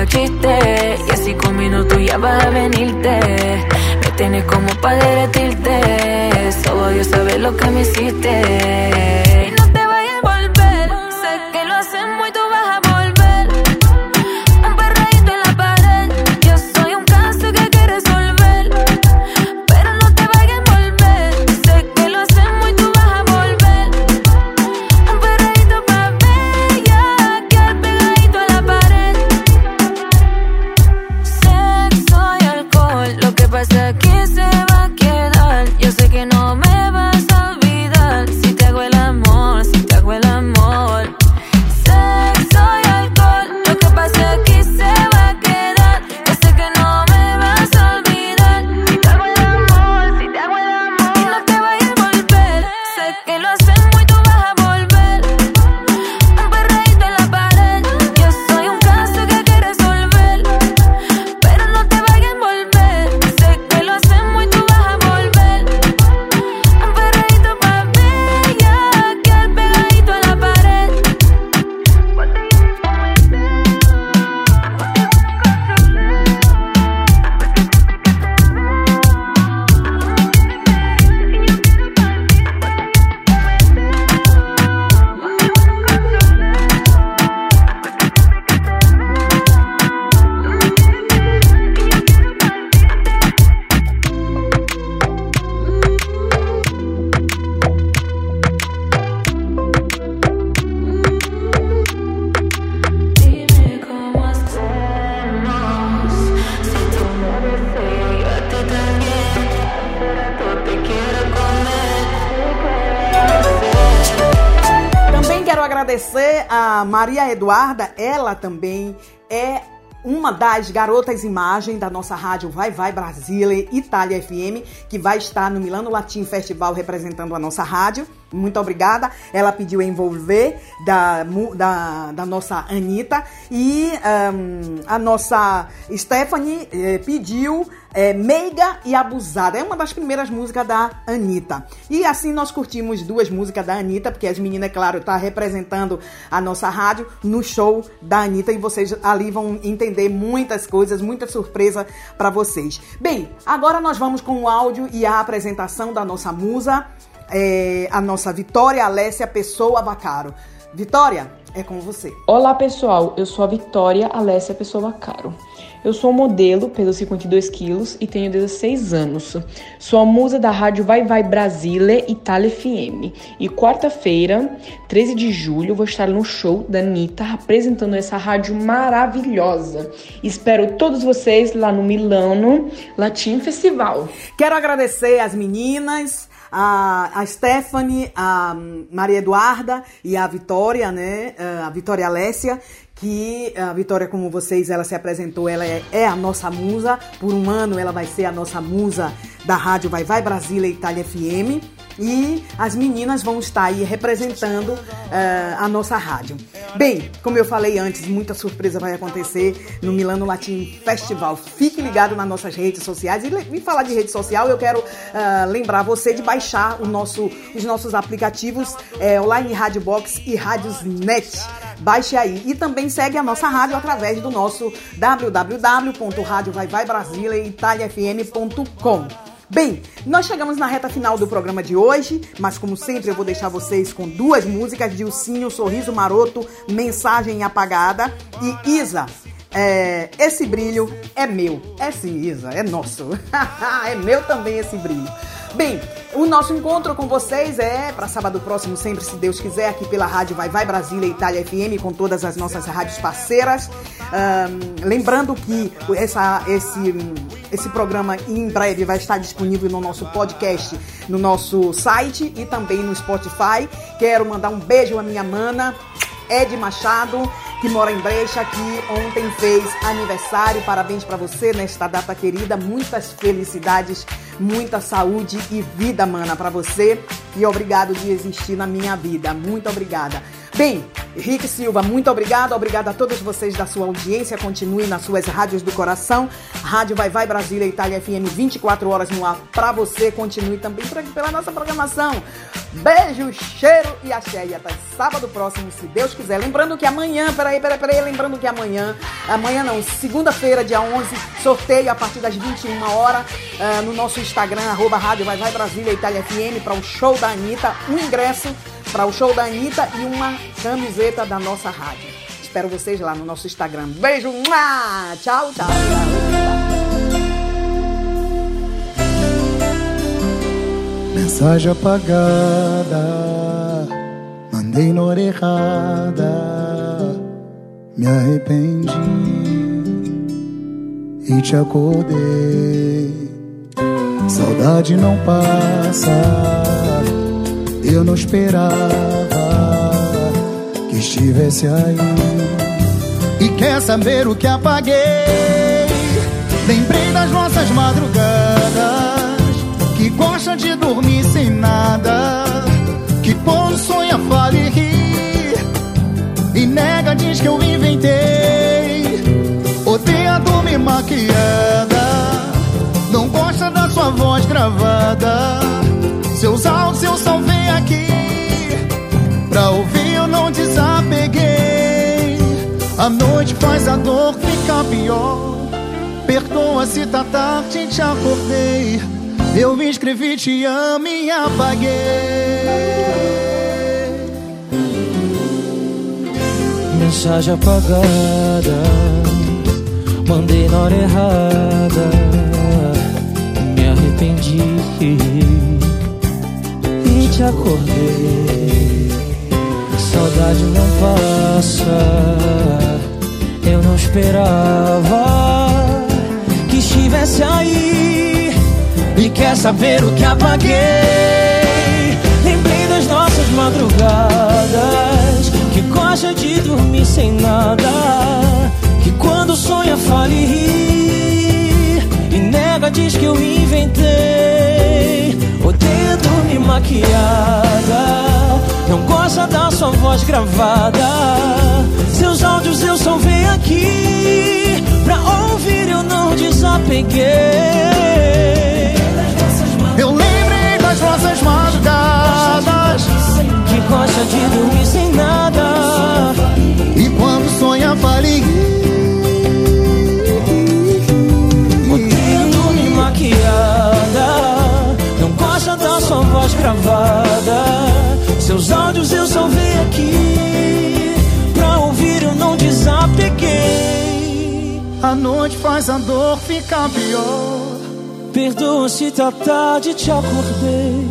Y así con minutos ya vas a venirte. Me tienes como para derretirte. Solo Dios sabe lo que me hiciste. Eduarda, ela também é uma das garotas imagem da nossa rádio Vai Vai Brasília Itália FM, que vai estar no Milano Latim Festival representando a nossa rádio. Muito obrigada. Ela pediu envolver da, da, da nossa Anitta e ahn, a nossa Stephanie eh, pediu eh, Meiga e Abusada. É uma das primeiras músicas da Anitta. E assim nós curtimos duas músicas da Anitta, porque as meninas, é claro, tá representando a nossa rádio no show da Anitta e vocês ali vão entender muitas coisas, muita surpresa para vocês. Bem, agora nós vamos com o áudio e a apresentação da nossa musa, é, a nossa Vitória Alessia Pessoa Bacaro. Vitória, é com você. Olá pessoal, eu sou a Vitória Alessia Pessoa Caro. Eu sou modelo, peso 52 quilos e tenho 16 anos. Sou a musa da rádio Vai Vai Brasília Itália FM. E quarta-feira, 13 de julho, vou estar no show da Anitta apresentando essa rádio maravilhosa. Espero todos vocês lá no Milano Latin Festival. Quero agradecer as meninas, a, a Stephanie, a Maria Eduarda e a Vitória, né? A Vitória Alessia, que a Vitória, como vocês, ela se apresentou, ela é, é a nossa musa. Por um ano ela vai ser a nossa musa da rádio Vai Vai Brasília Itália FM. E as meninas vão estar aí representando eh, a nossa rádio. Bem, como eu falei antes, muita surpresa vai acontecer no Milano Latin Festival. Fique ligado nas nossas redes sociais. E, le- e falar de rede social, eu quero ah, lembrar você de baixar nosso, os nossos aplicativos eh, Online Rádio Box e Rádios Net. Baixe aí. E também segue a nossa rádio através do nosso www.radiovaivaibrasileitaliafm.com. Bem, nós chegamos na reta final do programa de hoje, mas como sempre eu vou deixar vocês com duas músicas de Ursinho, Sorriso Maroto, Mensagem Apagada e Isa. É, esse brilho é meu. É sim, Isa, é nosso. é meu também esse brilho. Bem, o nosso encontro com vocês é para sábado próximo, sempre, se Deus quiser, aqui pela Rádio Vai Vai Brasília Itália FM, com todas as nossas rádios parceiras. Ahn, lembrando que essa, esse, esse programa em breve vai estar disponível no nosso podcast, no nosso site e também no Spotify. Quero mandar um beijo à minha mana, Ed Machado, que mora em Brecha, que ontem fez aniversário. Parabéns para você nesta data querida. Muitas felicidades, muita saúde e vida, mana, para você. E obrigado de existir na minha vida. Muito obrigada. Bem, Rick Silva, muito obrigado. Obrigado a todos vocês da sua audiência. Continue nas suas rádios do coração. Rádio Vai Vai Brasília Itália FM 24 horas no ar para você. Continue também aqui pela nossa programação. Beijo, cheiro e axé. E até sábado próximo, se Deus quiser. Lembrando que amanhã, peraí, peraí, peraí. Lembrando que amanhã, amanhã não, segunda-feira, dia 11, sorteio a partir das 21 horas ah, no nosso Instagram, arroba Rádio Vai Vai Brasília Itália FM para o show da Anitta. Um ingresso para o show da Anitta e uma camiseta da nossa rádio. Espero vocês lá no nosso Instagram. Beijo, tchau, tchau. Mensagem apagada, mandei na hora errada, me arrependi e te acordei. Saudade não passa, eu não esperava que estivesse aí. E quer saber o que apaguei? Lembrei das nossas madrugadas que gosta de dormir sem nada, que quando sonha fala e ri, e nega diz que eu inventei. Odeia dormir maquiada, não gosta da sua voz gravada. Aqui, pra ouvir eu não desapeguei. A noite faz a dor ficar pior. Perdoa se tá tarde, te acordei. Eu me escrevi, te amo e apaguei. Mensagem apagada, mandei na hora errada, me arrependi e te acordei. Saudade não passa, eu não esperava que estivesse aí. E quer saber o que apaguei? Lembrei das nossas madrugadas Que gosta de dormir sem nada Que quando sonha fala e ri E nega diz que eu inventei Odeia dormir maquiada Não gosta da sua voz gravada. Seus áudios eu salvei aqui Pra ouvir eu não desapeguei. Eu lembrei das nossas madrugadas Que gosta de dormir sem nada. E quando sonha fala caixa da sua voz gravada. Seus áudios eu salvei aqui. Pra ouvir eu não desapeguei. A noite faz a dor ficar pior. Perdoa se tá tarde, te acordei.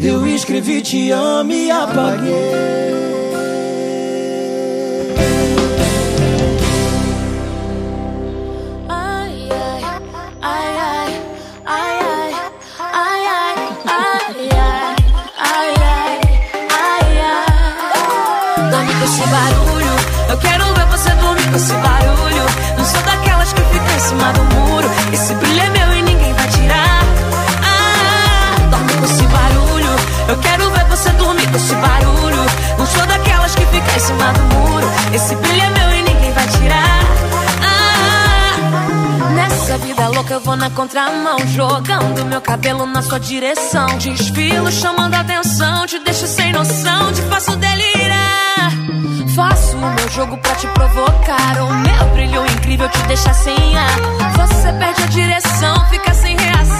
Eu escrevi te amo e apaguei. Esse barulho. Eu quero ver você dormir com esse barulho. Não sou daquelas que ficam em cima do muro. Esse brilho é meu e ninguém vai tirar. Ah, dorme com esse barulho. Eu quero ver você dormir com esse barulho. Não sou daquelas que ficam em cima do muro. Esse brilho é meu e ninguém vai tirar. Ah, nessa vida louca eu vou na contramão. Jogando meu cabelo na sua direção. Desfilo chamando a atenção. Te deixo sem noção. Te faço delirar. Faço o meu jogo pra te provocar. O meu brilho incrível te deixa sem ar. Você perde a direção, fica sem reação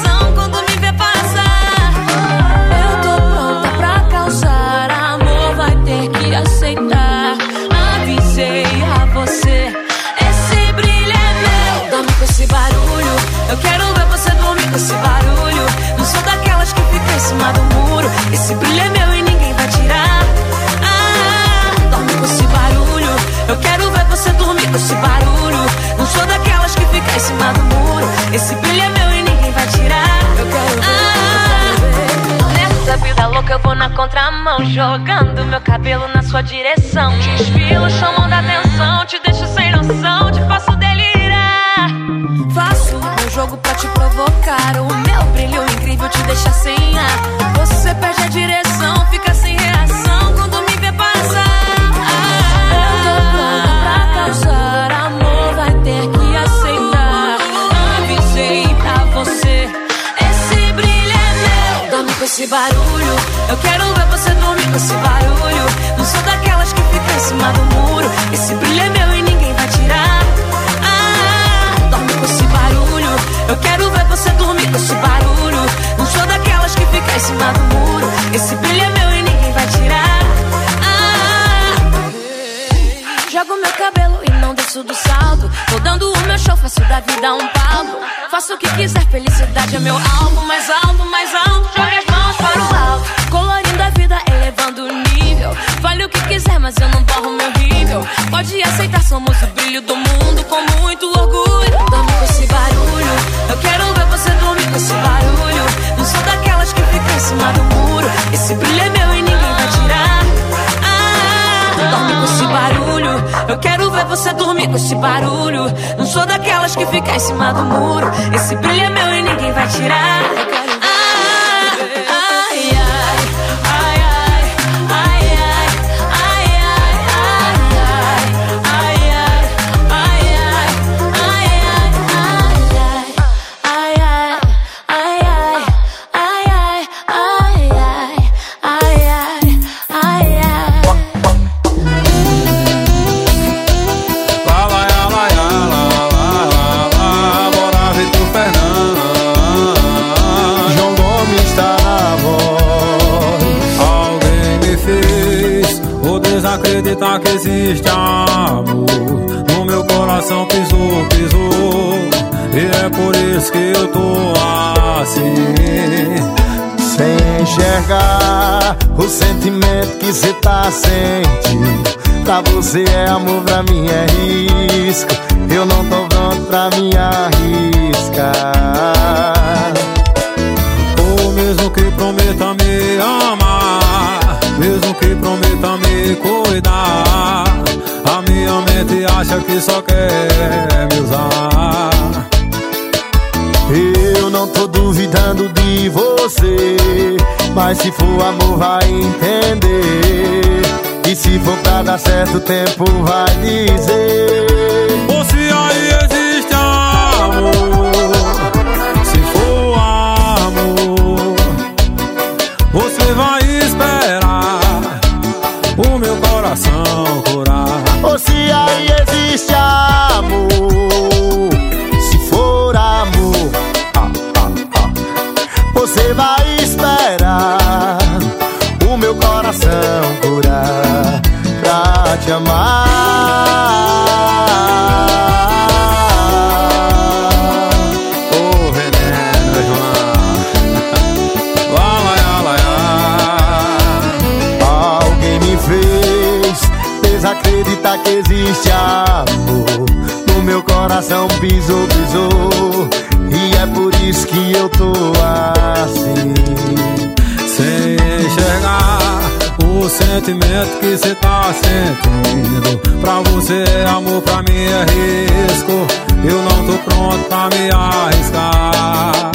Jogando meu cabelo na sua direção. Meu alvo. Mais alto, mais alto, jogue as mãos para o alto. Colorindo a vida, elevando o nível. Fale o que quiser, mas eu não borro meu nível. Pode aceitar, somos o brilho do mundo com muito orgulho. Dorme com esse barulho. Eu quero ver você dormir com esse barulho. Não sou daquelas que ficam em cima do muro. Esse brilho é meu e ninguém vai tirar. Ah, dorme com esse barulho. Eu quero ver você dormir com esse barulho. Não sou daquelas que ficam em cima do muro. Que cê tá sentindo. Pra você é amor, pra mim é risco. Eu não tô pronto pra me arriscar. Ou mesmo que prometa me amar, mesmo que prometa me cuidar, a minha mente acha que só quer me usar. Eu não tô duvidando de você, mas se for amor vai entender. E se for pra dar certo, o tempo vai dizer. Pisou, pisou. E é por isso que eu tô assim. Sem enxergar o sentimento que cê tá sentindo. Pra você é amor, pra mim é risco. Eu não tô pronto pra me arriscar.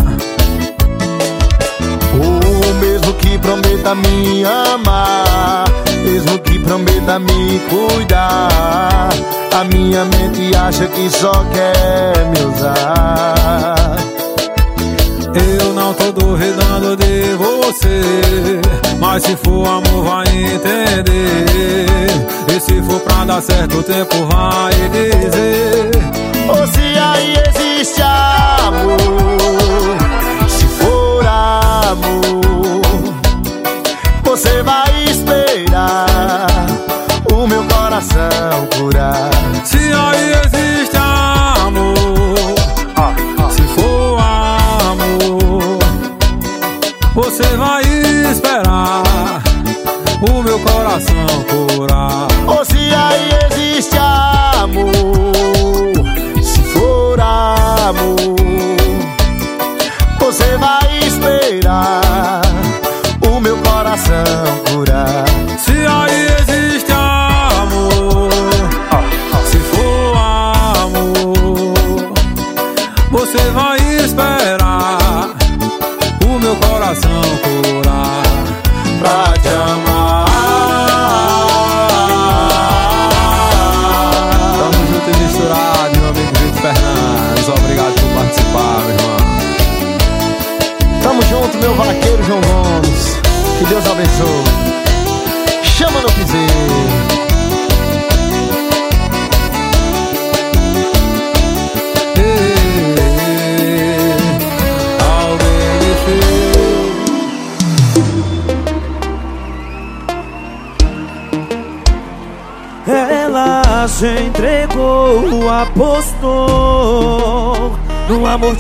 O mesmo que prometa me amar, mesmo que prometa me cuidar. A minha mente acha que só quer me usar. Eu não tô duvidando de você Mas se for amor vai entender. E se for pra dar certo o tempo vai dizer. Ou se aí existe amor, se for amor, você vai esperar coração curar. Se aí existe amor Se for amor Você vai esperar O meu coração curar Você vai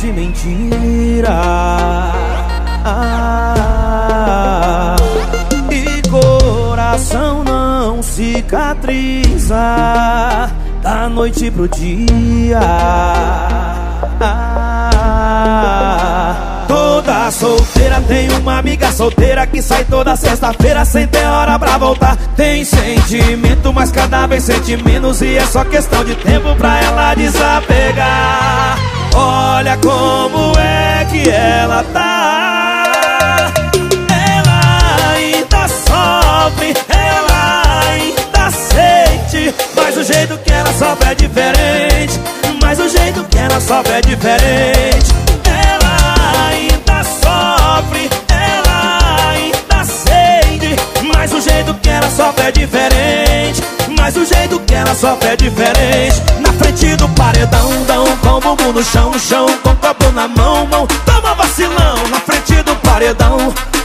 de mentira. Ah, e coração não cicatriza da noite pro dia. Ah, toda solteira tem uma amiga solteira que sai toda sexta-feira sem ter hora pra voltar. Tem sentimento, mas cada vez sente menos e é só questão de tempo pra ela desapegar. Olha como é que ela tá. Ela ainda sofre, ela ainda sente. Mas o jeito que ela sofre é diferente. Mas o jeito que ela sofre é diferente. Ela ainda sofre, ela ainda sente. Mas o jeito que ela sofre é diferente. Mas o jeito que ela sofre é diferente. Na frente do paredão, dão com o bumbum no chão, chão, com copo na mão, mão. Toma vacilão. Na frente do paredão,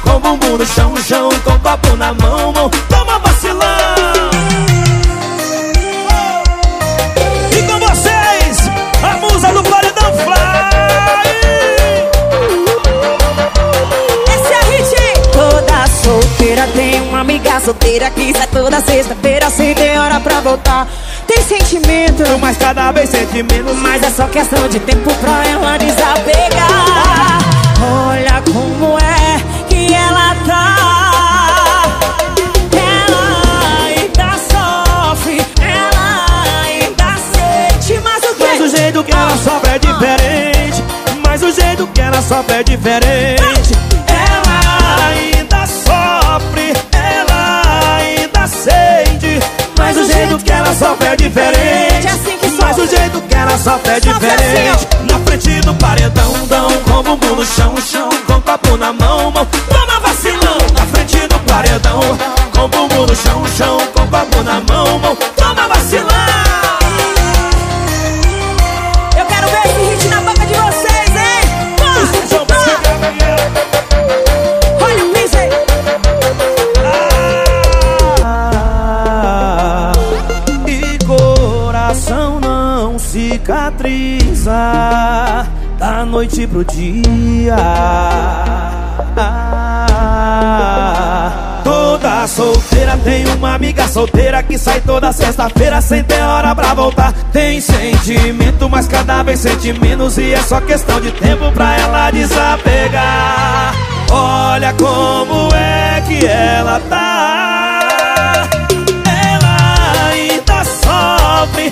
com o bumbum no chão, chão, com copo na mão, mão. Toma amiga solteira que sai toda sexta-feira sem ter hora pra voltar. Tem sentimento, mas cada vez sente menos. mas é só questão de tempo pra ela desapegar. Olha como é que ela tá. Ela ainda sofre, ela ainda sente, mas o? Mas o jeito que ela sofre é diferente. Mas o jeito que ela sofre é diferente. Ela ainda jeito que ela sofre é diferente. Mas o jeito que ela sofre é diferente. Na frente do paredão, dão com o bumbum no chão, chão, com pro dia. Toda solteira tem uma amiga solteira que sai toda sexta-feira sem ter hora pra voltar. Tem sentimento, mas cada vez sente menos e é só questão de tempo pra ela desapegar. Olha como é que ela tá. Ela ainda sofre,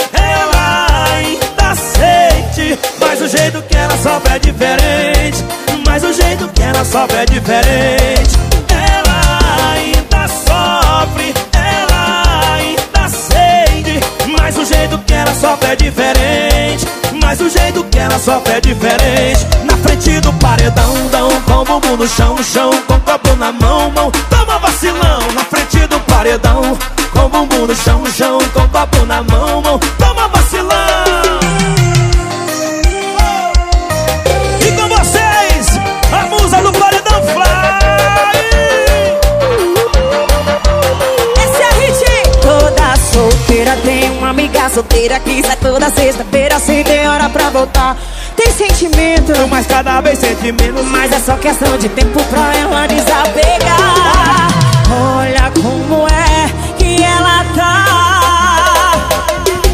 o jeito que ela sofre é diferente. Mas o jeito que ela sofre é diferente. Ela ainda sofre, ela ainda sente, mas o jeito que ela sofre é diferente. Mas o jeito que ela sofre é diferente. Na frente do paredão, dão com o bumbum no chão, chão, com copo na mão, mão. Toma vacilão. Na frente do paredão, com o bumbum no chão, chão, com copo na mão, mão. Solteira que sai toda sexta-feira sem ter hora pra voltar. Tem sentimento, mas cada vez sente menos. Mas é só questão de tempo pra ela desapegar. Olha como é que ela tá.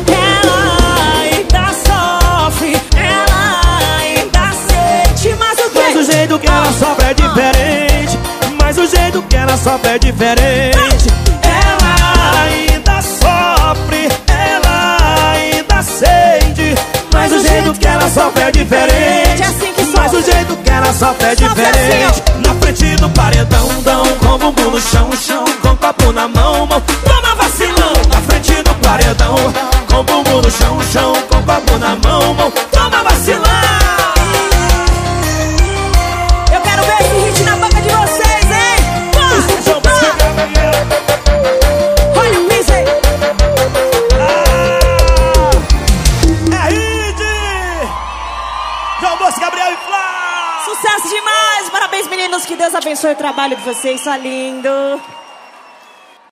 Ela ainda sofre, ela ainda sente, mas o Mas o jeito que ela sofre é diferente. Mas o jeito que ela sofre é diferente. Jeito que ela sofre é diferente. Mas o jeito que ela sofre é diferente. Na frente do paredão, dão com bumbum no chão, chão, com copo na mão, mão. Toma vacilão. Na frente do paredão, com bumbum no chão, chão, com copo na mão, mão. Toma Que Deus abençoe o trabalho de vocês. Só lindo.